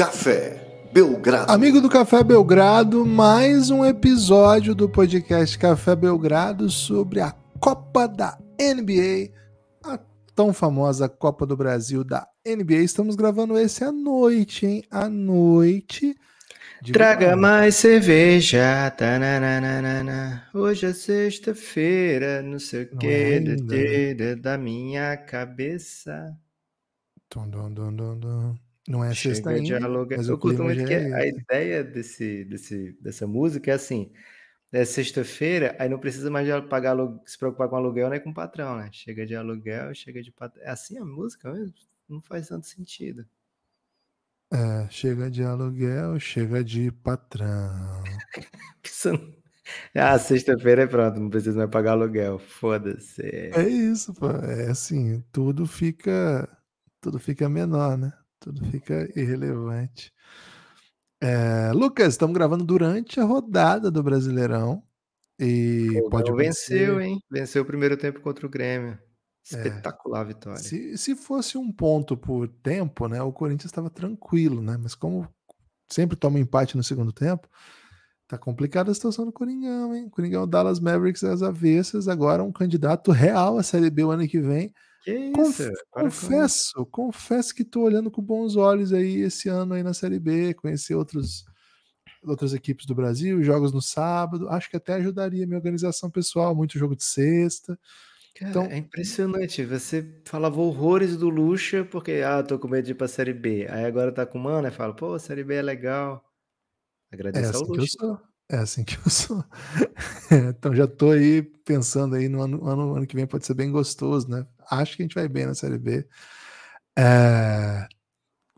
Café Belgrado. Amigo do Café Belgrado, mais um episódio do podcast Café Belgrado sobre a Copa da NBA, a tão famosa Copa do Brasil da NBA. Estamos gravando esse à noite, hein? À noite. de Traga verão. mais cerveja, tananana. Hoje é sexta-feira, não sei o que, é ainda. da minha cabeça. Dum, dum, dum. Não é Chega sexta ainda, mas Eu curto muito que é a ideia desse, desse, dessa música é assim: é sexta-feira, aí não precisa mais de pagar, se preocupar com aluguel nem com o patrão, né? Chega de aluguel, chega de patrão. É assim a música mesmo? Não faz tanto sentido. É, chega de aluguel, chega de patrão. Ah, sexta-feira é pronto, não precisa mais pagar aluguel. Foda-se. É isso, pô. É assim, tudo fica, tudo fica menor, né? Tudo fica irrelevante. É, Lucas, estamos gravando durante a rodada do Brasileirão e pode venceu, hein? Venceu o primeiro tempo contra o Grêmio. É, Espetacular a vitória. se, se fosse um ponto por tempo, né? O Corinthians estava tranquilo, né? Mas como sempre toma empate no segundo tempo, tá complicada a situação do Coringão, hein? Coringão Dallas Mavericks às avessas, agora um candidato real à Série B o ano que vem. Que Conf- isso? Com isso. confesso, confesso que tô olhando com bons olhos aí esse ano aí na Série B, conhecer outros, outras equipes do Brasil, jogos no sábado, acho que até ajudaria a minha organização pessoal, muito jogo de sexta. Cara, Então, é impressionante. Você falava horrores do Lucha porque, ah, tô com medo de ir pra Série B. Aí agora tá com mano e fala, pô, Série B é legal. é Agradeça ao assim que eu Lucha. sou. É assim que eu sou. então já tô aí pensando aí no ano, ano, ano que vem pode ser bem gostoso, né? Acho que a gente vai bem na Série B. É,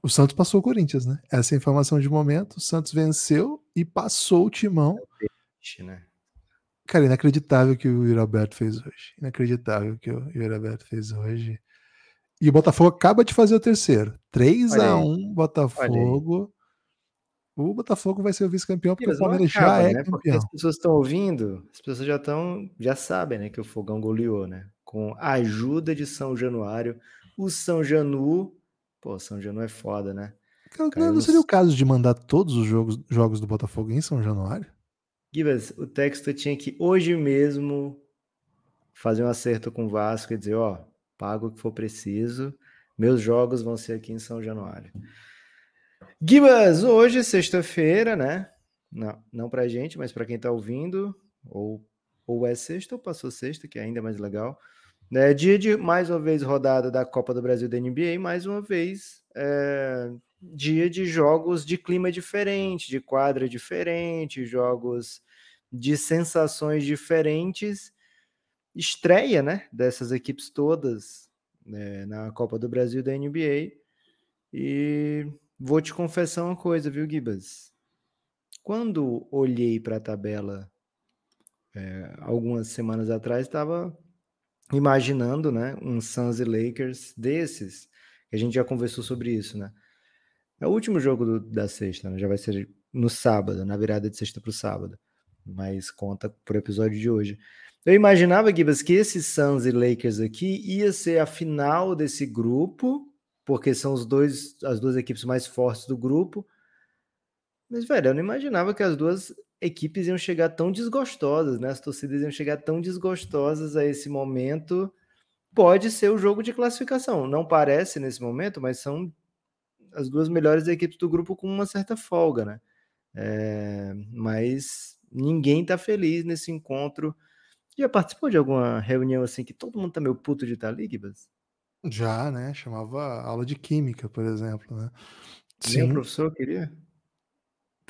O Santos passou o Corinthians, né? Essa é a informação de momento. O Santos venceu e passou o timão. Ixi, né? Cara, inacreditável o que o Yuri Alberto fez hoje. Inacreditável o que o Yuri Alberto fez hoje. E o Botafogo acaba de fazer o terceiro. 3 Olha a aí. 1 Botafogo. O Botafogo vai ser o vice-campeão porque o Palmeiras já acaba, é né? Porque campeão. as pessoas estão ouvindo, as pessoas já estão, já sabem, né, que o Fogão goleou, né? Com a ajuda de São Januário. O São Janu, pô, São Janu é foda, né? Cara, Caiu não seria o caso de mandar todos os jogos, jogos do Botafogo em São Januário? Gibas, o texto tinha que hoje mesmo fazer um acerto com o Vasco e dizer, ó, pago o que for preciso, meus jogos vão ser aqui em São Januário. Gibas, hoje é sexta-feira, né? Não, não pra gente, mas pra quem tá ouvindo, ou, ou é sexta ou passou sexta, que é ainda mais legal. É dia de, mais uma vez, rodada da Copa do Brasil da NBA, mais uma vez, é, dia de jogos de clima diferente, de quadra diferente, jogos de sensações diferentes. Estreia, né, dessas equipes todas né, na Copa do Brasil da NBA. E vou te confessar uma coisa, viu, Gibas? Quando olhei para a tabela é, algumas semanas atrás, estava imaginando, né, um Suns e Lakers desses, a gente já conversou sobre isso, né? É o último jogo do- da sexta, né? Já vai ser no sábado, na virada de sexta para o sábado. Mas conta por episódio de hoje. Eu imaginava, Gibas, que esse Suns e Lakers aqui ia ser a final desse grupo, porque são os dois, as duas equipes mais fortes do grupo. Mas, velho, eu não imaginava que as duas equipes iam chegar tão desgostosas, né? As torcidas iam chegar tão desgostosas a esse momento. Pode ser o jogo de classificação. Não parece nesse momento, mas são as duas melhores equipes do grupo com uma certa folga, né? É, mas ninguém tá feliz nesse encontro. Já participou de alguma reunião assim que todo mundo tá meio puto de estar ali, Gibas? Já, né? Chamava aula de química, por exemplo, né? Nem o Sim. professor queria?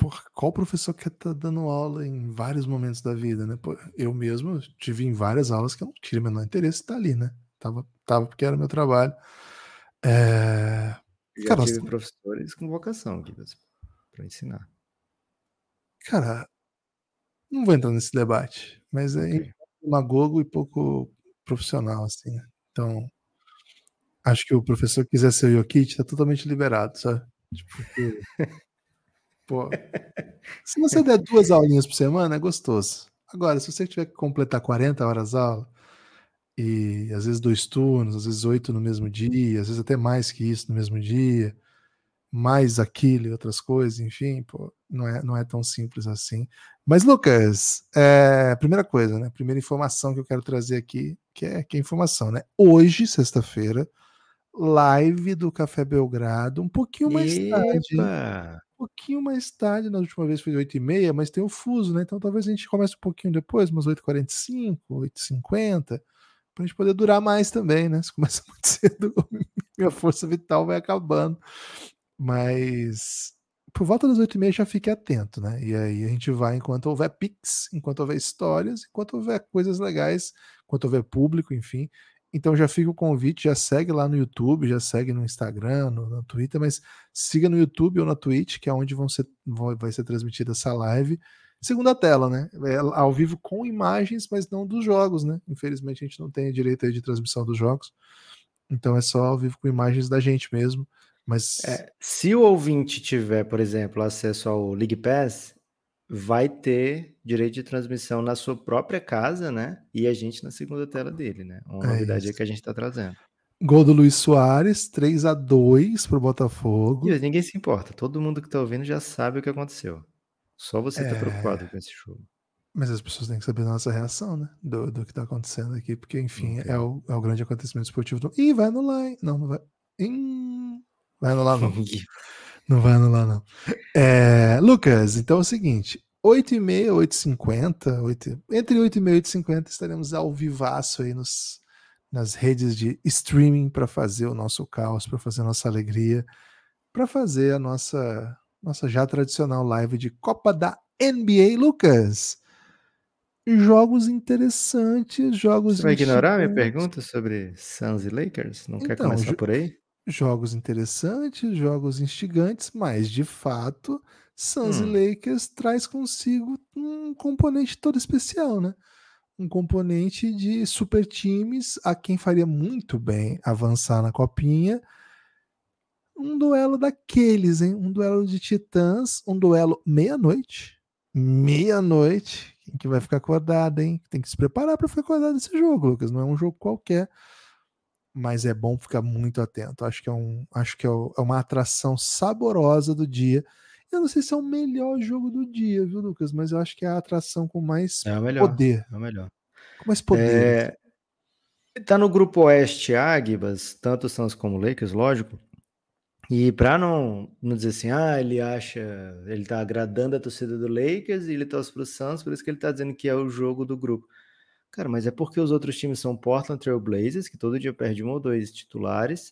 Porra, qual professor que tá dando aula em vários momentos da vida, né? Pô, eu mesmo tive em várias aulas que eu não tive o menor interesse em estar ali, né? Tava, tava porque era meu trabalho. É... Já Cara, tive assim- professores com vocação, Gibas, para ensinar. Cara, não vou entrar nesse debate, mas é Ok. demagogo e pouco profissional, assim. né? Então, acho que o professor que quiser ser o Jokic tá totalmente liberado, sabe? Tipo, porque, pô, se você der duas aulinhas por semana, é gostoso. Agora, se você tiver que completar 40 horas aula, e às vezes dois turnos, às vezes oito no mesmo dia, às vezes até mais que isso no mesmo dia, mais aquilo e outras coisas, enfim, pô, não é, não é tão simples assim. Mas, Lucas, é, primeira coisa, né? Primeira informação que eu quero trazer aqui, que é, que é informação, né? Hoje, sexta-feira, live do Café Belgrado, um pouquinho mais Epa. tarde. Pouquinho mais tarde, na última vez foi 8h30, mas tem o fuso, né? Então talvez a gente comece um pouquinho depois, umas 8h45, 8h50 para a gente poder durar mais também, né? Se começa muito cedo, minha força vital vai acabando. Mas por volta das oito e meia já fique atento, né? E aí a gente vai enquanto houver pics, enquanto houver histórias, enquanto houver coisas legais, enquanto houver público, enfim. Então já fica o convite, já segue lá no YouTube, já segue no Instagram, no, no Twitter, mas siga no YouTube ou na Twitch, que é onde vão ser, vai ser transmitida essa live. Segunda tela, né? É ao vivo com imagens, mas não dos jogos, né? Infelizmente a gente não tem direito de transmissão dos jogos. Então é só ao vivo com imagens da gente mesmo. Mas é, se o ouvinte tiver, por exemplo, acesso ao League Pass, vai ter direito de transmissão na sua própria casa, né? E a gente na segunda tela dele, né? Uma é novidade isso. que a gente está trazendo. Gol do Luiz Soares, 3 a 2 para o Botafogo. E ninguém se importa, todo mundo que está ouvindo já sabe o que aconteceu. Só você está é... preocupado com esse jogo. Mas as pessoas têm que saber a nossa reação, né? Do, do que está acontecendo aqui, porque, enfim, okay. é, o, é o grande acontecimento esportivo. Do... Ih, vai anular, hein? Não, não vai. Hum... Vai anular, não. não vai anular, não. É, Lucas, então é o seguinte: 8h30, 8h50, 8, entre 8h30 e 8h50 estaremos ao vivaço aí nos, nas redes de streaming para fazer o nosso caos, para fazer a nossa alegria, para fazer a nossa nossa já tradicional live de Copa da NBA, Lucas. Jogos interessantes, jogos. Você vai ignorar minha pergunta sobre Suns e Lakers? Não então, quer começar por aí? Jogos interessantes, jogos instigantes, mas de fato, Suns hum. e Lakers traz consigo um componente todo especial, né? Um componente de super times a quem faria muito bem avançar na copinha um duelo daqueles, hein? Um duelo de titãs, um duelo meia-noite. Meia-noite. Quem que vai ficar acordado, hein? Tem que se preparar para ficar acordado nesse jogo, Lucas. Não é um jogo qualquer. Mas é bom ficar muito atento. Acho que é, um, acho que é, é uma atração saborosa do dia. Eu não sei se é o melhor jogo do dia, viu, Lucas? Mas eu acho que é a atração com mais é melhor, poder. É o melhor. Com mais poder. É... Tá no grupo Oeste Águibas, tanto Suns como Lakers, lógico. E para não, não dizer assim, ah, ele acha, ele tá agradando a torcida do Lakers e ele torce pro Suns, por isso que ele tá dizendo que é o jogo do grupo. Cara, mas é porque os outros times são Portland Trail Blazers, que todo dia perde um ou dois titulares,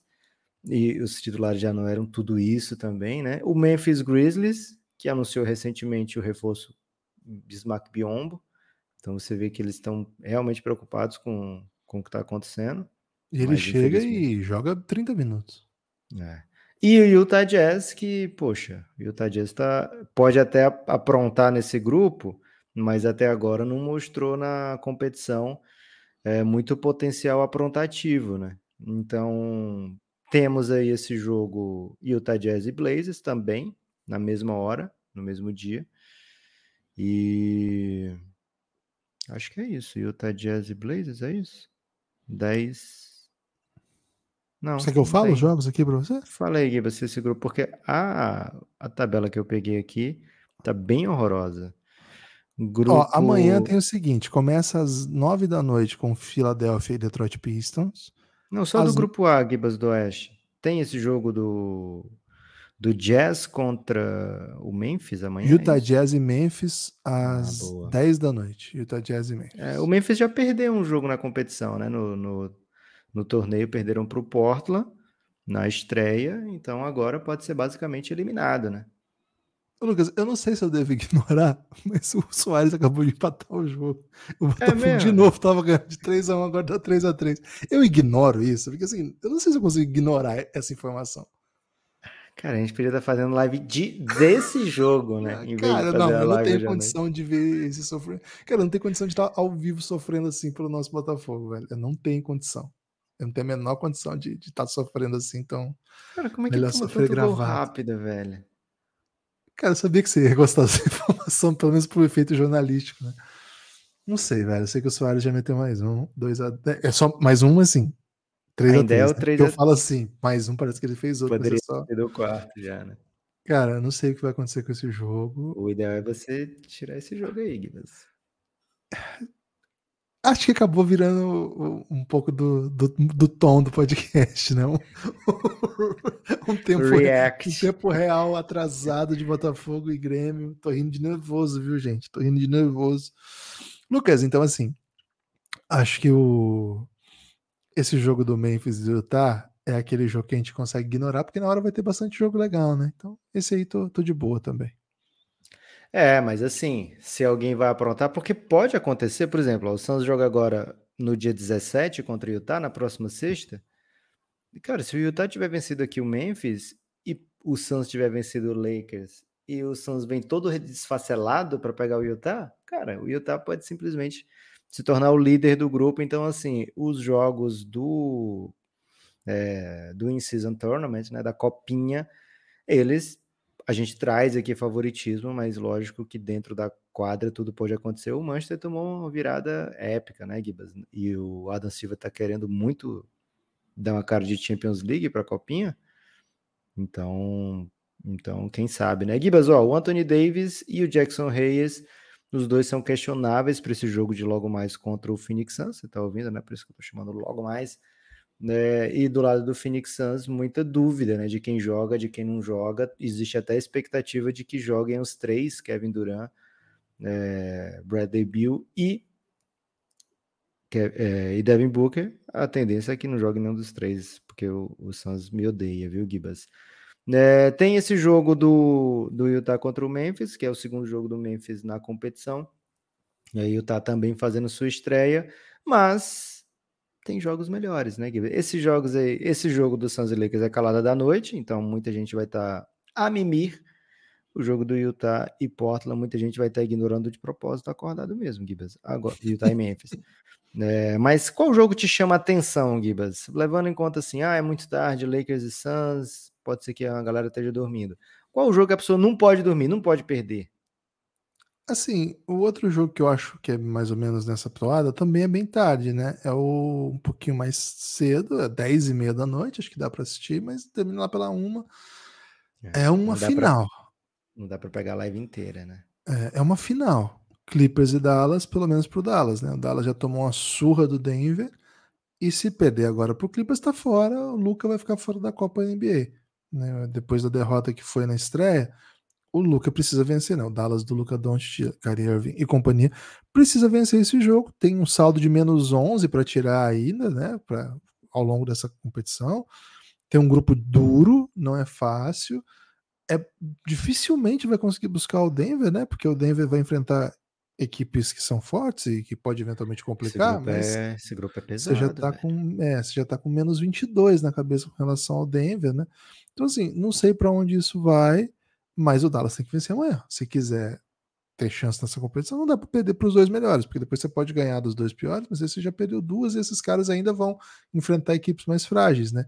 e os titulares já não eram tudo isso também, né? O Memphis Grizzlies, que anunciou recentemente o reforço Bismarck Biombo, então você vê que eles estão realmente preocupados com, com o que está acontecendo. E ele chega e joga 30 minutos. É. E o Utah Jazz, que, poxa, o Utah Jazz tá, pode até aprontar nesse grupo, mas até agora não mostrou na competição é, muito potencial aprontativo, né? Então, temos aí esse jogo Utah Jazz e Blazers também, na mesma hora, no mesmo dia. E acho que é isso. Utah Jazz e Blazers, é isso? 10 não. Você que eu falo os jogos aqui para você? Fala aí, Gui, você esse grupo, porque a, a tabela que eu peguei aqui tá bem horrorosa. Grupo... Ó, amanhã tem o seguinte: começa às nove da noite com Philadelphia e Detroit Pistons. Não, só do grupo A, Gibas do Oeste. Tem esse jogo do, do Jazz contra o Memphis amanhã? É Utah é Jazz e Memphis às ah, 10 da noite. Utah Jazz e Memphis. É, o Memphis já perdeu um jogo na competição, né? No, no no torneio, perderam para o Portland na estreia, então agora pode ser basicamente eliminado, né? Lucas, eu não sei se eu devo ignorar, mas o Soares acabou de empatar o jogo. O é Botafogo é de novo tava ganhando de 3x1, agora tá 3x3. Eu ignoro isso, porque assim, eu não sei se eu consigo ignorar essa informação. Cara, a gente podia estar fazendo live de, desse jogo, né? Em cara, não, eu não tenho condição de ver esse sofrimento. Cara, eu não tenho condição de estar ao vivo sofrendo assim pelo nosso Botafogo, velho. Eu não tenho condição. Eu não tenho a menor condição de estar tá sofrendo assim, então. Cara, como é que melhor sofrer gravado. rápido, velho? Cara, eu sabia que você ia gostar dessa informação, pelo menos por efeito jornalístico, né? Não sei, velho. Eu sei que o Soares já meteu mais um, dois a. É só mais um, assim. 3 Ainda a 3, é o né? 3 Eu a- falo assim, mais um parece que ele fez outro, Poderia mas é só... ter do quarto já, né? Cara, eu não sei o que vai acontecer com esse jogo. O ideal é você tirar esse jogo aí, Guilherme. Acho que acabou virando um pouco do, do, do tom do podcast, né? Um, um tempo, um React. tempo real atrasado de Botafogo e Grêmio. Tô rindo de nervoso, viu, gente? Tô rindo de nervoso. Lucas, então assim, acho que o esse jogo do Memphis e do Utah é aquele jogo que a gente consegue ignorar, porque na hora vai ter bastante jogo legal, né? Então, esse aí tô, tô de boa também. É, mas assim, se alguém vai aprontar, porque pode acontecer, por exemplo, o Suns joga agora no dia 17 contra o Utah, na próxima sexta. E, cara, se o Utah tiver vencido aqui o Memphis e o Suns tiver vencido o Lakers e o Suns vem todo desfacelado para pegar o Utah, cara, o Utah pode simplesmente se tornar o líder do grupo. Então, assim, os jogos do é, do In-Season Tournament, né, da copinha, eles a gente traz aqui favoritismo, mas lógico que dentro da quadra tudo pode acontecer. O Manchester tomou uma virada épica, né, Gibas? E o Adam Silva tá querendo muito dar uma cara de Champions League para a copinha. Então, então quem sabe, né? Gibas, ó, o Anthony Davis e o Jackson Reyes, os dois são questionáveis para esse jogo de logo mais contra o Phoenix Suns. Você tá ouvindo, né? Por isso que eu tô chamando logo mais. Né? E do lado do Phoenix Suns, muita dúvida, né? De quem joga, de quem não joga. Existe até a expectativa de que joguem os três, Kevin Durant, é, Bradley Beal e, é, e Devin Booker. A tendência é que não jogue nenhum dos três, porque o, o Suns me odeia, viu, Gibas? É, tem esse jogo do, do Utah contra o Memphis, que é o segundo jogo do Memphis na competição. E aí o Utah também fazendo sua estreia, mas tem jogos melhores, né, Guilherme? Esses jogos aí, esse jogo do Suns e Lakers é calada da noite, então muita gente vai estar tá a mimir. O jogo do Utah e Portland, muita gente vai estar tá ignorando de propósito acordado mesmo, Gibas. Agora, Utah e Memphis. É, mas qual jogo te chama a atenção, Gibas? Levando em conta assim, ah, é muito tarde, Lakers e Suns, pode ser que a galera esteja dormindo. Qual jogo que a pessoa não pode dormir, não pode perder? Assim, o outro jogo que eu acho que é mais ou menos nessa toada também é bem tarde, né? É o, um pouquinho mais cedo, é 10 e meia da noite, acho que dá para assistir, mas termina lá pela uma. É, é uma final. Pra, não dá para pegar a live inteira, né? É, é uma final. Clippers e Dallas, pelo menos pro Dallas, né? O Dallas já tomou uma surra do Denver. E se perder agora pro Clippers, tá fora, o Luca vai ficar fora da Copa NBA. Né? Depois da derrota que foi na estreia, o Luca precisa vencer, né? O Dallas do Luca Doncic, Kyrie Irving e companhia precisa vencer esse jogo. Tem um saldo de menos 11 para tirar ainda, né? Pra, ao longo dessa competição. Tem um grupo duro, não é fácil. É dificilmente vai conseguir buscar o Denver, né? Porque o Denver vai enfrentar equipes que são fortes e que pode eventualmente complicar, esse mas é, esse grupo é pesado. Você já tá com, é, você já tá com menos 22 na cabeça com relação ao Denver, né? Então assim, não sei para onde isso vai, mas o Dallas tem que vencer amanhã. Se quiser ter chance nessa competição, não dá para perder para os dois melhores, porque depois você pode ganhar dos dois piores, mas aí você já perdeu duas e esses caras ainda vão enfrentar equipes mais frágeis, né?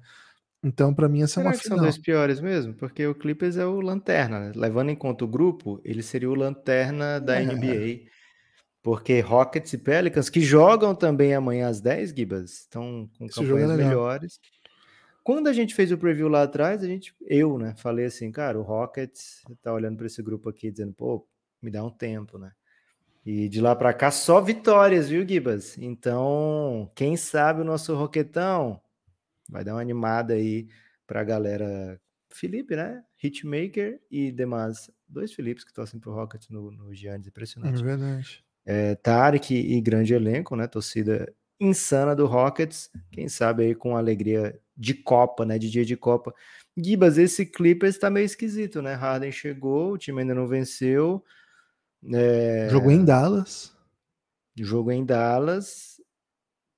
Então, para mim, essa Será é uma que final. são dois piores mesmo? Porque o Clippers é o lanterna, né? Levando em conta o grupo, ele seria o lanterna da É. NBA. Porque Rockets e Pelicans, que jogam também amanhã às 10, Gibas, estão com Esse é campanhas legal. melhores. Quando a gente fez o preview lá atrás, a gente, eu, né, falei assim, cara, o Rockets tá olhando para esse grupo aqui dizendo, pô, me dá um tempo, né? E de lá para cá só vitórias, viu, Gibas? Então, quem sabe o nosso Roquetão vai dar uma animada aí pra galera. Felipe, né? Hitmaker e demais. Dois Filipes que torcem pro Rockets no, no Giannis, É impressionante. verdade. É, Tarek e grande elenco, né? Torcida insana do Rockets. Quem sabe aí com alegria de Copa, né? De dia de Copa. Gibas, esse Clippers tá meio esquisito, né? Harden chegou, o time ainda não venceu. É, Jogou em Dallas. jogo em Dallas.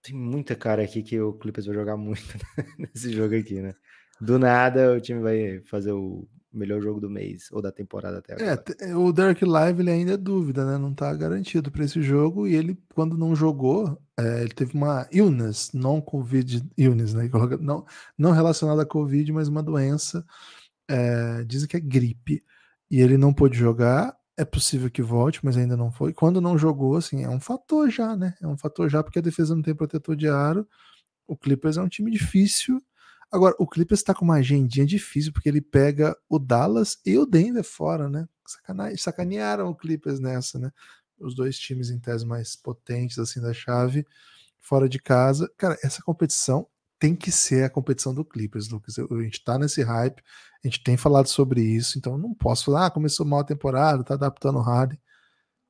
Tem muita cara aqui que o Clippers vai jogar muito nesse jogo aqui, né? Do nada o time vai fazer o melhor jogo do mês ou da temporada até É, agora. te- o Derek Live ele ainda é dúvida, né? Não tá garantido para esse jogo. E ele, quando não jogou, é, ele teve uma illness, não Covid illness, né? Não, não relacionada a Covid, mas uma doença. É, dizem que é gripe. E ele não pôde jogar. É possível que volte, mas ainda não foi. Quando não jogou, assim, é um fator já, né? É um fator já porque a defesa não tem protetor de aro. O Clippers é um time difícil. Agora, o Clippers está com uma agendinha difícil, porque ele pega o Dallas e o Denver fora, né? Sacane... Sacanearam o Clippers nessa, né? Os dois times em tese mais potentes, assim, da chave, fora de casa. Cara, essa competição tem que ser a competição do Clippers, Lucas. A gente tá nesse hype, a gente tem falado sobre isso, então não posso falar, ah, começou mal a temporada, tá adaptando o Harden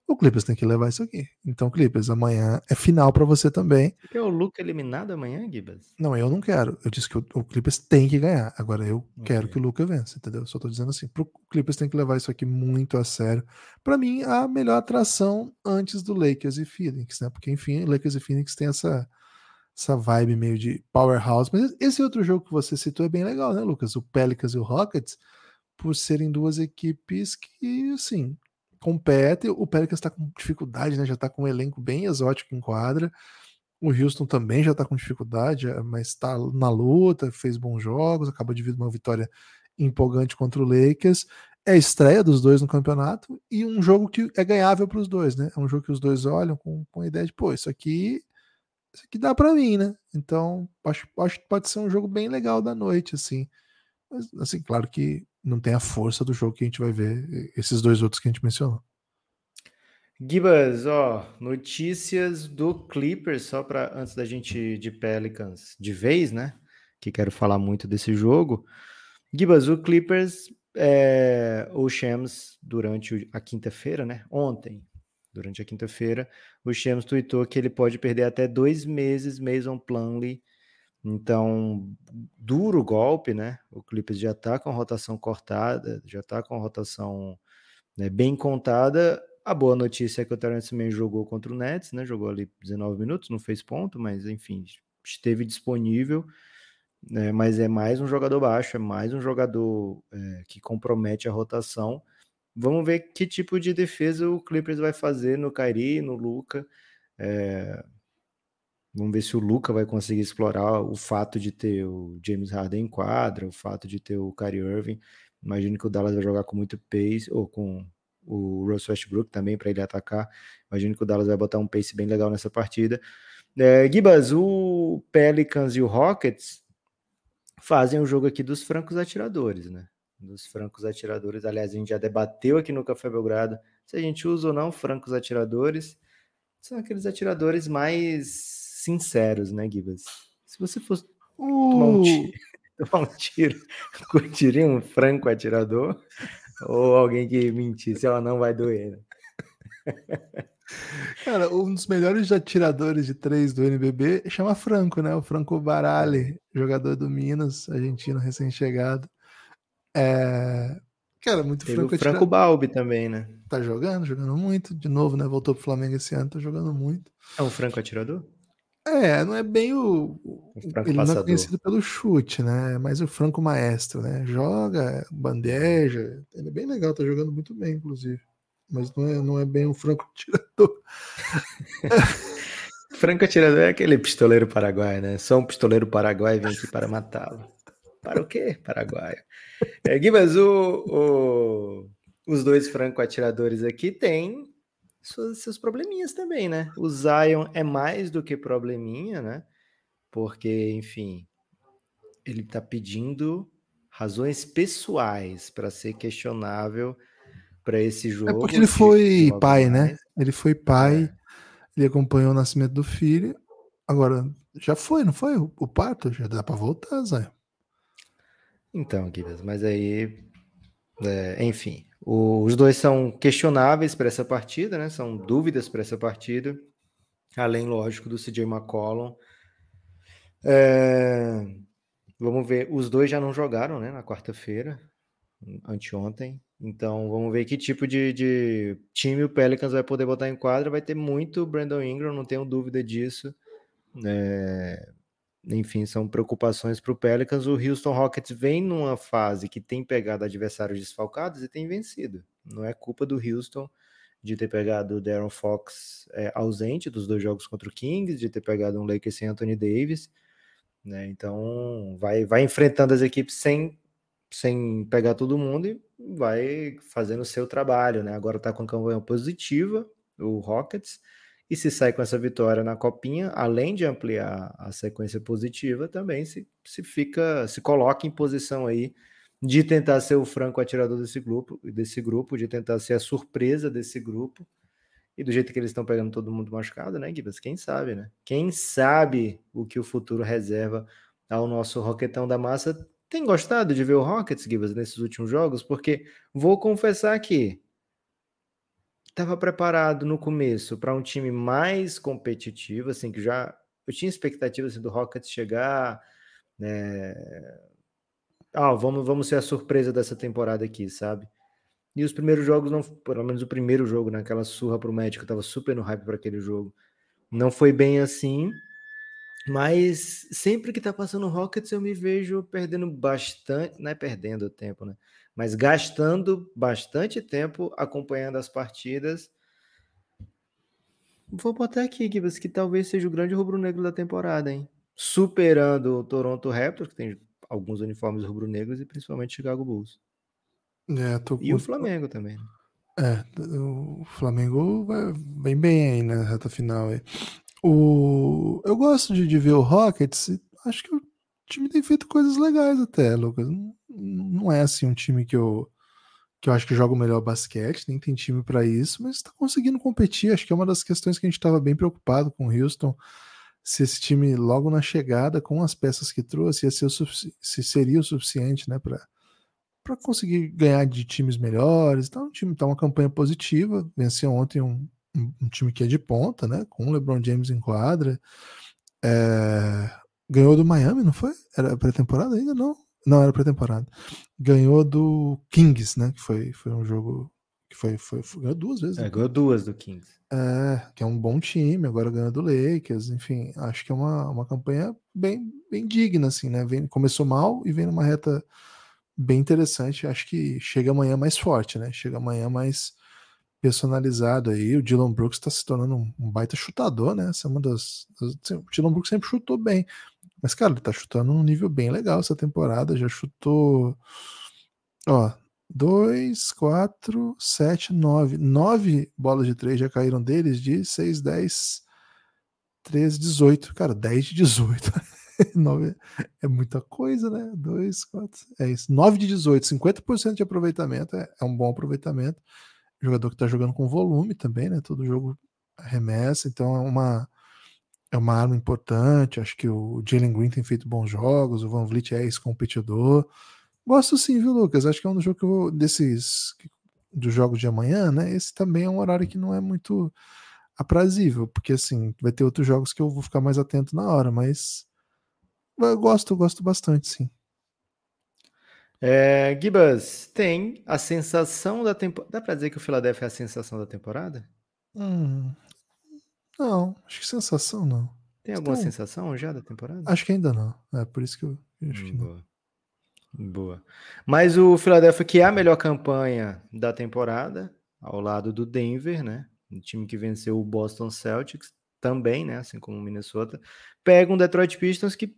o Clippers tem que levar isso aqui. Então, Clippers, amanhã é final para você também. Quer o Luca eliminado amanhã, Gibas? Não, eu não quero. Eu disse que o, o Clippers tem que ganhar. Agora eu okay. quero que o Luca vença, entendeu? Só tô dizendo assim, pro Clippers tem que levar isso aqui muito a sério. Para mim, a melhor atração antes do Lakers e Phoenix, né? Porque enfim, Lakers e Phoenix tem essa essa vibe meio de powerhouse. Mas esse outro jogo que você citou é bem legal, né, Lucas? O Pelicans e o Rockets, por serem duas equipes que, assim, compete. O Pelicans está com dificuldade, né? Já está com um elenco bem exótico em quadra. O Houston também já está com dificuldade, eh, mas está na luta, fez bons jogos, acabou de vir uma vitória empolgante contra o Lakers. É a estreia dos dois no campeonato e um jogo que é ganhável para os dois, né? É um jogo que os dois olham com, com a ideia de, pô, isso aqui, isso aqui dá para mim, né? Então, acho, acho que pode ser um jogo bem legal da noite, assim. Mas, assim, claro que não tem a força do jogo que a gente vai ver, esses dois outros que a gente mencionou. Gibas, ó, notícias do Clippers, só para antes da gente de Pelicans de vez, né? Que quero falar muito desse jogo. Gibas, o Clippers, é, o Shams, durante a quinta-feira, né? Ontem, durante a quinta-feira, o Shams tweetou que ele pode perder até dois meses Mason Plumlee então, duro golpe, né? O Clippers já está com rotação cortada, já está com rotação né, bem contada. A boa notícia é que o Terence Mann jogou contra o Nets, né? Jogou ali 19 minutos, não fez ponto, mas enfim, esteve disponível. Né, mas é mais um jogador baixo, é mais um jogador é, que compromete a rotação. Vamos ver que tipo de defesa o Clippers vai fazer no Kyrie, no Luca. É, Vamos ver se o Luca vai conseguir explorar o fato de ter o James Harden em quadra, o fato de ter o Kyrie Irving. Imagino que o Dallas vai jogar com muito pace, ou com o Russell Westbrook também para ele atacar. Imagino que o Dallas vai botar um pace bem legal nessa partida. É, Gibas, o Pelicans e o Rockets fazem o jogo aqui dos francos atiradores, né? Dos francos atiradores. Aliás, a gente já debateu aqui no Café Belgrado se a gente usa ou não francos atiradores. São aqueles atiradores mais sinceros, né, Gibas? Se você fosse uh. tomar, um tiro, tomar um tiro, curtiria um franco atirador ou alguém que mentisse, ela não vai doer, né? Cara, um dos melhores atiradores de três do NBB chama Franco, né? O Franco Barali, jogador do Minas, argentino recém-chegado. É... Cara, muito Teve franco o Franco Balbi também, né? Tá jogando, jogando muito. De novo, né? Voltou pro Flamengo esse ano, tá jogando muito. É um franco atirador? É, não é bem o. o ele não é conhecido pelo chute, né? É mais o Franco Maestro, né? Joga, bandeja. Ele é bem legal, tá jogando muito bem, inclusive. Mas não é, não é bem um Franco Tirador. franco Tirador é aquele pistoleiro paraguaio, né? Só um pistoleiro paraguaio vem aqui para matá-lo. Para o quê, paraguaio? É, mas o, o, os dois franco atiradores aqui têm seus, seus probleminhas também, né? O Zion é mais do que probleminha, né? Porque, enfim, ele tá pedindo razões pessoais para ser questionável para esse jogo. É porque ele foi pai, né? mais. né? Ele foi pai, é. ele acompanhou o nascimento do filho. Agora, já foi, não foi? O parto já dá para voltar, Zé. Então, Guilherme, mas aí, é, enfim, os dois são questionáveis para essa partida, né? São dúvidas para essa partida, além, lógico, do CJ McCollum. É... Vamos ver, os dois já não jogaram, né? Na quarta-feira, anteontem. Então, vamos ver que tipo de, de, time o Pelicans vai poder botar em quadra. Vai ter muito Brandon Ingram, não tenho dúvida disso. É enfim, são preocupações para o Pelicans. O Houston Rockets vem numa fase que tem pegado adversários desfalcados e tem vencido. Não é culpa do Houston de ter pegado o Darren Fox é, ausente dos dois jogos contra o Kings, de ter pegado um Lakers sem Anthony Davis. Né? Então, vai, vai enfrentando as equipes sem, sem pegar todo mundo e vai fazendo o seu trabalho. Né? Agora está com campanha positiva, o Rockets E se sai com essa vitória na copinha, além de ampliar a sequência positiva, também se, se fica, se coloca em posição aí de tentar ser o franco atirador desse grupo, desse grupo, de tentar ser a surpresa desse grupo. E do jeito que eles estão pegando todo mundo machucado, né, Gibas? Quem sabe, né? Quem sabe o que o futuro reserva ao nosso Roquetão da Massa. Tem gostado de ver o Rockets, Gibas, nesses últimos jogos? Porque vou confessar que estava preparado no começo para um time mais competitivo, assim, que já eu tinha expectativa assim, do Rockets chegar, né? Ah, vamos, vamos ser a surpresa dessa temporada aqui, sabe? E os primeiros jogos, não, pelo menos o primeiro jogo, naquela né, surra para o médico, eu tava super no hype para aquele jogo. Não foi bem assim, mas sempre que tá passando o Rockets, eu me vejo perdendo bastante, não é perdendo tempo, né? mas gastando bastante tempo acompanhando as partidas. Vou botar aqui, Gibas, que talvez seja o grande rubro-negro da temporada, hein? Superando o Toronto Raptors, que tem alguns uniformes rubro-negros, e principalmente Chicago Bulls. É, e o Flamengo também. Né? É, o Flamengo vai, vem bem aí na reta final. O... Eu gosto de, de ver o Rockets, acho que o time tem feito coisas legais até, Lucas não é assim um time que eu que eu acho que joga o melhor basquete, nem tem time para isso, mas está conseguindo competir. Acho que é uma das questões que a gente estava bem preocupado com o Houston, se esse time logo na chegada, com as peças que trouxe, ia ser o se seria o suficiente, né, para para conseguir ganhar de times melhores. Então, o time está uma campanha positiva. Venceu ontem um, um, time que é de ponta, né, com o LeBron James em quadra. É, ganhou do Miami, não foi? Era pré-temporada ainda não? Não, era pré-temporada. Ganhou do Kings, né? Que foi, foi um jogo que foi, foi, foi ganhou duas vezes. É, né? ganhou duas do Kings. É, que é um bom time, agora ganhou do Lakers, enfim, acho que é uma, uma campanha bem, bem digna, assim, né? Vem, começou mal e vem numa reta bem interessante. Acho que chega amanhã mais forte, né? Chega amanhã mais personalizado aí. O Dylan Brooks está se tornando um, baita chutador, né? Essa é uma das, das. Assim, o Dylan Brooks sempre chutou bem. Mas, cara, ele tá chutando num nível bem legal essa temporada. Já chutou. Ó, 2, 4, 7, 9. 9 bolas de 3 já caíram deles de 6, 10, 13, 18. Cara, 10 de 18. 9 é muita coisa, né? 2, 4, é isso. 9 de 18, 50% de aproveitamento. É, é um bom aproveitamento. Jogador que tá jogando com volume também, né? Todo jogo arremessa, então é uma é uma arma importante. Acho que o Jalen Green tem feito bons jogos, o Van Vliet é ex-competidor. Gosto sim, viu, Lucas? Acho que é um jogo eu vou, desses dos jogos de amanhã, né? Esse também é um horário que não é muito aprazível, porque assim, vai ter outros jogos que eu vou ficar mais atento na hora, mas eu gosto, gosto bastante, sim. É, Gibas, tem a sensação da temporada. Dá pra dizer que o Philadelphia é a sensação da temporada? Hum, não, acho que sensação não. Tem alguma então, sensação já da temporada? Acho que ainda não. É por isso que eu, eu acho hum, que boa. não. Boa. Mas o Philadelphia, que é a melhor campanha da temporada, ao lado do Denver, né? Um time que venceu o Boston Celtics também, né? Assim como o Minnesota, pega um Detroit Pistons que,